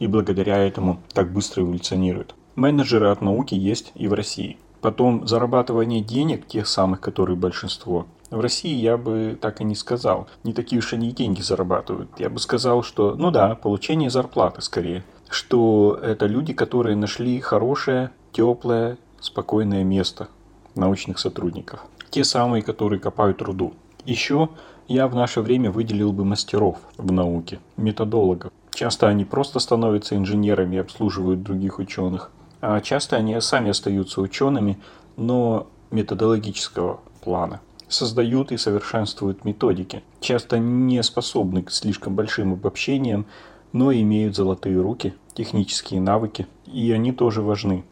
S4: и благодаря этому так быстро эволюционирует. Менеджеры от науки есть и в России. Потом зарабатывание денег, тех самых, которые большинство, в России я бы так и не сказал. Не такие уж они деньги зарабатывают. Я бы сказал, что, ну да, получение зарплаты скорее. Что это люди, которые нашли хорошее, теплое, спокойное место научных сотрудников. Те самые, которые копают руду. Еще я в наше время выделил бы мастеров в науке, методологов. Часто они просто становятся инженерами и обслуживают других ученых, а часто они сами остаются учеными, но методологического плана. Создают и совершенствуют методики. Часто не способны к слишком большим обобщениям, но имеют золотые руки, технические навыки, и они тоже важны.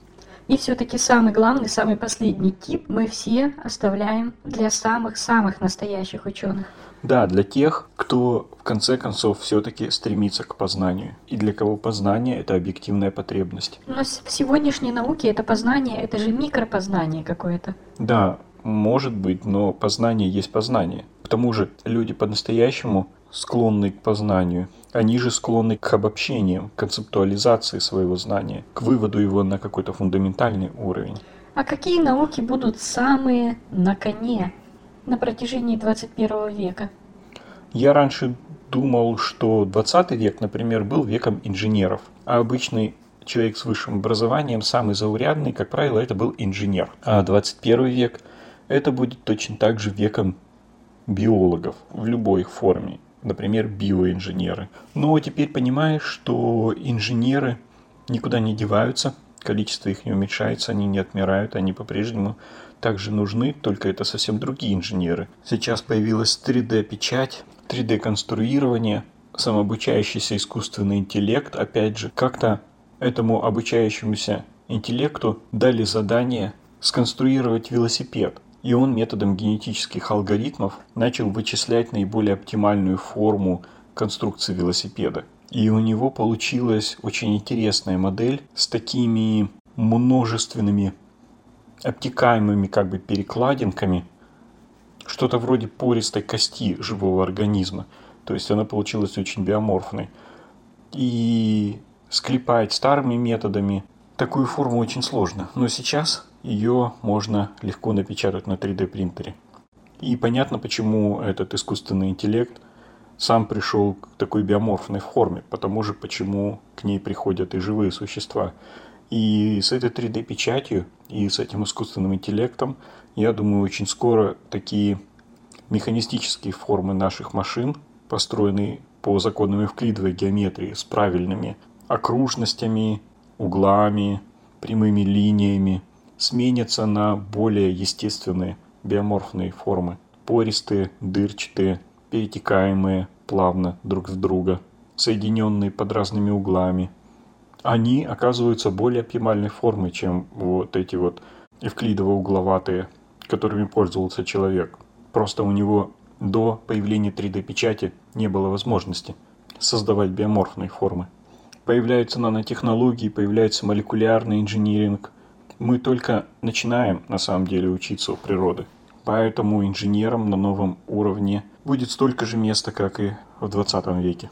S3: И все-таки самый главный, самый последний тип мы все оставляем для самых-самых настоящих ученых.
S4: Да, для тех, кто в конце концов все-таки стремится к познанию. И для кого познание – это объективная потребность.
S3: Но в сегодняшней науке это познание – это же микропознание какое-то.
S4: Да, может быть, но познание есть познание. К тому же люди по-настоящему склонны к познанию. Они же склонны к обобщениям, к концептуализации своего знания, к выводу его на какой-то фундаментальный уровень.
S3: А какие науки будут самые на коне на протяжении 21 века?
S4: Я раньше думал, что 20 век, например, был веком инженеров, а обычный человек с высшим образованием, самый заурядный, как правило, это был инженер. А 21 век это будет точно так же веком биологов в любой их форме например, биоинженеры. Но теперь понимаешь, что инженеры никуда не деваются, количество их не уменьшается, они не отмирают, они по-прежнему также нужны, только это совсем другие инженеры. Сейчас появилась 3D-печать, 3D-конструирование, самообучающийся искусственный интеллект, опять же, как-то этому обучающемуся интеллекту дали задание сконструировать велосипед – и он методом генетических алгоритмов начал вычислять наиболее оптимальную форму конструкции велосипеда. И у него получилась очень интересная модель с такими множественными обтекаемыми как бы перекладинками, что-то вроде пористой кости живого организма. То есть она получилась очень биоморфной. И склепать старыми методами такую форму очень сложно. Но сейчас ее можно легко напечатать на 3D принтере. И понятно, почему этот искусственный интеллект сам пришел к такой биоморфной форме, потому же почему к ней приходят и живые существа. И с этой 3D-печатью и с этим искусственным интеллектом, я думаю, очень скоро такие механистические формы наших машин, построенные по законам эвклидовой геометрии с правильными окружностями, углами, прямыми линиями, сменятся на более естественные биоморфные формы. Пористые, дырчатые, перетекаемые плавно друг в друга, соединенные под разными углами, они оказываются более оптимальной формой, чем вот эти вот эвклидово-угловатые, которыми пользовался человек. Просто у него до появления 3D-печати не было возможности создавать биоморфные формы. Появляются нанотехнологии, появляется молекулярный инжиниринг. Мы только начинаем на самом деле учиться у природы. Поэтому инженерам на новом уровне будет столько же места, как и в 20 веке.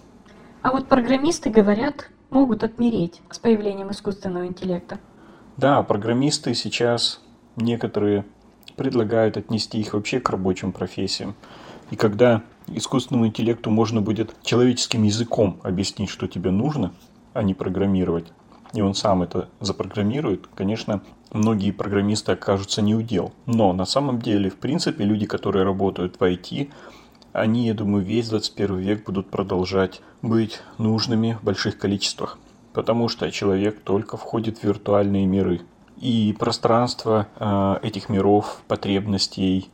S3: А вот программисты говорят, могут отмереть с появлением искусственного интеллекта.
S4: Да, программисты сейчас некоторые предлагают отнести их вообще к рабочим профессиям. И когда искусственному интеллекту можно будет человеческим языком объяснить, что тебе нужно, а не программировать, и он сам это запрограммирует, конечно, многие программисты окажутся не удел. Но на самом деле, в принципе, люди, которые работают в IT, они, я думаю, весь 21 век будут продолжать быть нужными в больших количествах. Потому что человек только входит в виртуальные миры. И пространство э, этих миров, потребностей,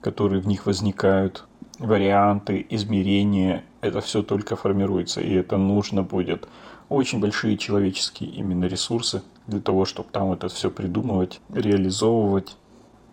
S4: которые в них возникают, варианты, измерения, это все только формируется. И это нужно будет очень большие человеческие именно ресурсы для того, чтобы там это все придумывать, реализовывать,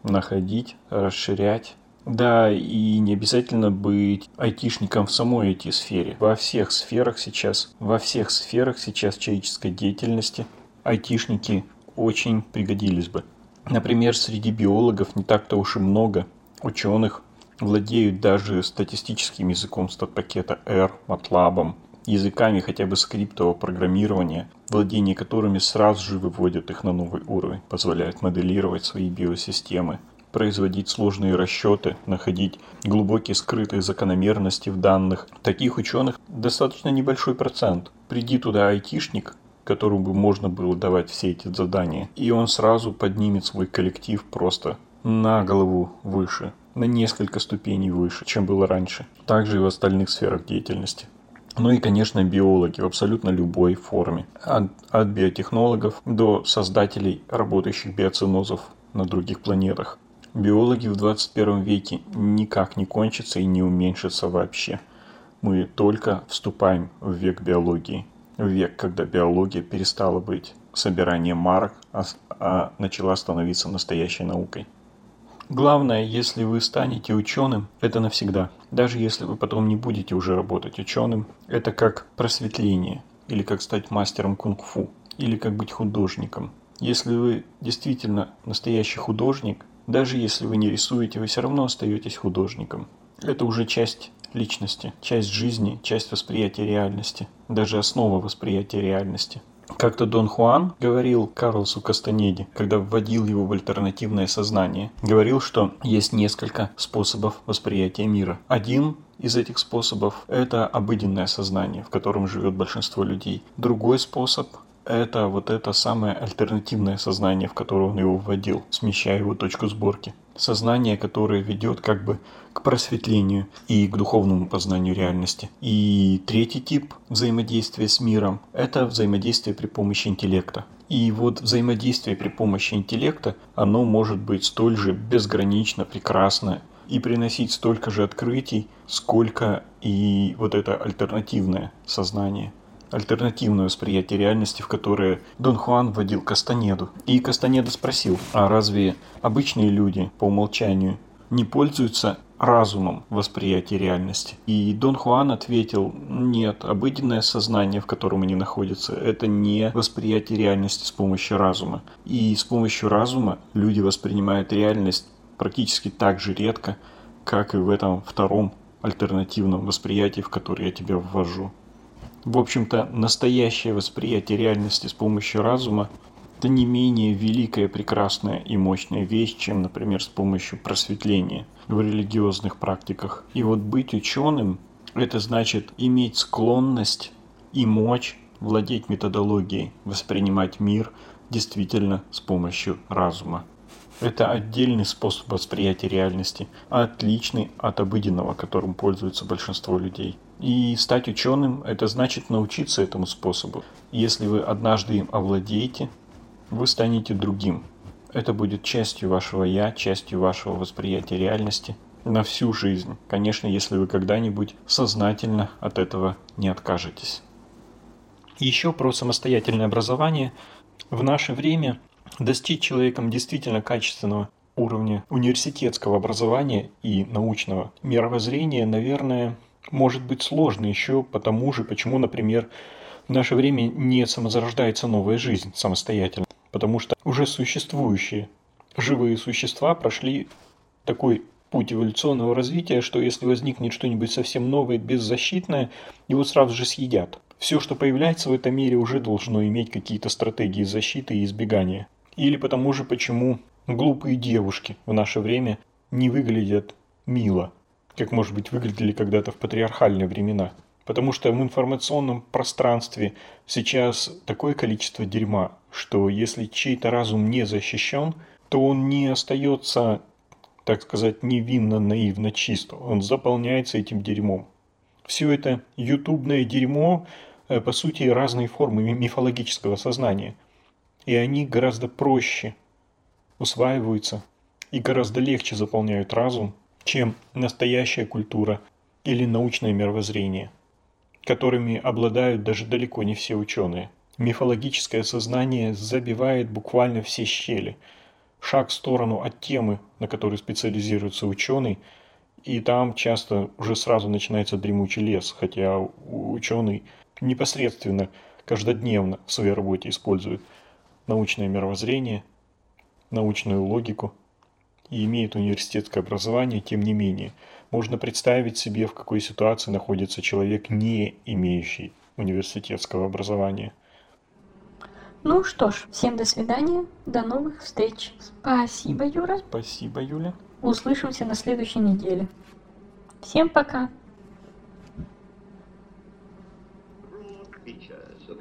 S4: находить, расширять. Да, и не обязательно быть айтишником в самой IT-сфере. Во всех сферах сейчас, во всех сферах сейчас человеческой деятельности айтишники очень пригодились бы. Например, среди биологов не так-то уж и много ученых владеют даже статистическим языком стат-пакета R, MATLAB, языками хотя бы скриптового программирования, владение которыми сразу же выводит их на новый уровень, позволяет моделировать свои биосистемы, производить сложные расчеты, находить глубокие скрытые закономерности в данных. Таких ученых достаточно небольшой процент. Приди туда айтишник, которому бы можно было давать все эти задания, и он сразу поднимет свой коллектив просто на голову выше, на несколько ступеней выше, чем было раньше. Также и в остальных сферах деятельности. Ну и, конечно, биологи в абсолютно любой форме. От, от биотехнологов до создателей работающих биоцинозов на других планетах. Биологи в 21 веке никак не кончатся и не уменьшатся вообще. Мы только вступаем в век биологии. В век, когда биология перестала быть собиранием марок, а, а начала становиться настоящей наукой. Главное, если вы станете ученым, это навсегда. Даже если вы потом не будете уже работать ученым, это как просветление, или как стать мастером кунг-фу, или как быть художником. Если вы действительно настоящий художник, даже если вы не рисуете, вы все равно остаетесь художником. Это уже часть личности, часть жизни, часть восприятия реальности, даже основа восприятия реальности. Как-то Дон Хуан говорил Карлосу Кастанеде, когда вводил его в альтернативное сознание, говорил, что есть несколько способов восприятия мира. Один из этих способов – это обыденное сознание, в котором живет большинство людей. Другой способ это вот это самое альтернативное сознание, в которое он его вводил, смещая его точку сборки. Сознание, которое ведет как бы к просветлению и к духовному познанию реальности. И третий тип взаимодействия с миром – это взаимодействие при помощи интеллекта. И вот взаимодействие при помощи интеллекта, оно может быть столь же безгранично прекрасно и приносить столько же открытий, сколько и вот это альтернативное сознание альтернативное восприятие реальности, в которое Дон Хуан вводил Кастанеду. И Кастанеда спросил, а разве обычные люди по умолчанию не пользуются разумом восприятия реальности. И Дон Хуан ответил, нет, обыденное сознание, в котором они находятся, это не восприятие реальности с помощью разума. И с помощью разума люди воспринимают реальность практически так же редко, как и в этом втором альтернативном восприятии, в которое я тебя ввожу. В общем-то, настоящее восприятие реальности с помощью разума – это не менее великая, прекрасная и мощная вещь, чем, например, с помощью просветления в религиозных практиках. И вот быть ученым – это значит иметь склонность и мощь владеть методологией, воспринимать мир действительно с помощью разума. Это отдельный способ восприятия реальности, отличный от обыденного, которым пользуется большинство людей. И стать ученым – это значит научиться этому способу. Если вы однажды им овладеете, вы станете другим. Это будет частью вашего «я», частью вашего восприятия реальности на всю жизнь. Конечно, если вы когда-нибудь сознательно от этого не откажетесь. Еще про самостоятельное образование. В наше время достичь человеком действительно качественного уровня университетского образования и научного мировоззрения, наверное, может быть сложно еще потому же, почему, например, в наше время не самозарождается новая жизнь самостоятельно. Потому что уже существующие живые существа прошли такой путь эволюционного развития, что если возникнет что-нибудь совсем новое, беззащитное, его сразу же съедят. Все, что появляется в этом мире, уже должно иметь какие-то стратегии защиты и избегания. Или потому же, почему глупые девушки в наше время не выглядят мило, как, может быть, выглядели когда-то в патриархальные времена. Потому что в информационном пространстве сейчас такое количество дерьма, что если чей-то разум не защищен, то он не остается, так сказать, невинно, наивно чист. Он заполняется этим дерьмом. Все это ютубное дерьмо, э, по сути, разные формы мифологического сознания. И они гораздо проще усваиваются и гораздо легче заполняют разум, чем настоящая культура или научное мировоззрение, которыми обладают даже далеко не все ученые. Мифологическое сознание забивает буквально все щели. Шаг в сторону от темы, на которой специализируется ученый, и там часто уже сразу начинается дремучий лес, хотя ученый непосредственно, каждодневно в своей работе использует научное мировоззрение, научную логику и имеет университетское образование, тем не менее, можно представить себе, в какой ситуации находится человек, не имеющий университетского образования –
S3: ну что ж, всем до свидания, до новых встреч. Спасибо, Юра.
S4: Спасибо, Юля.
S3: Услышимся на следующей неделе. Всем пока.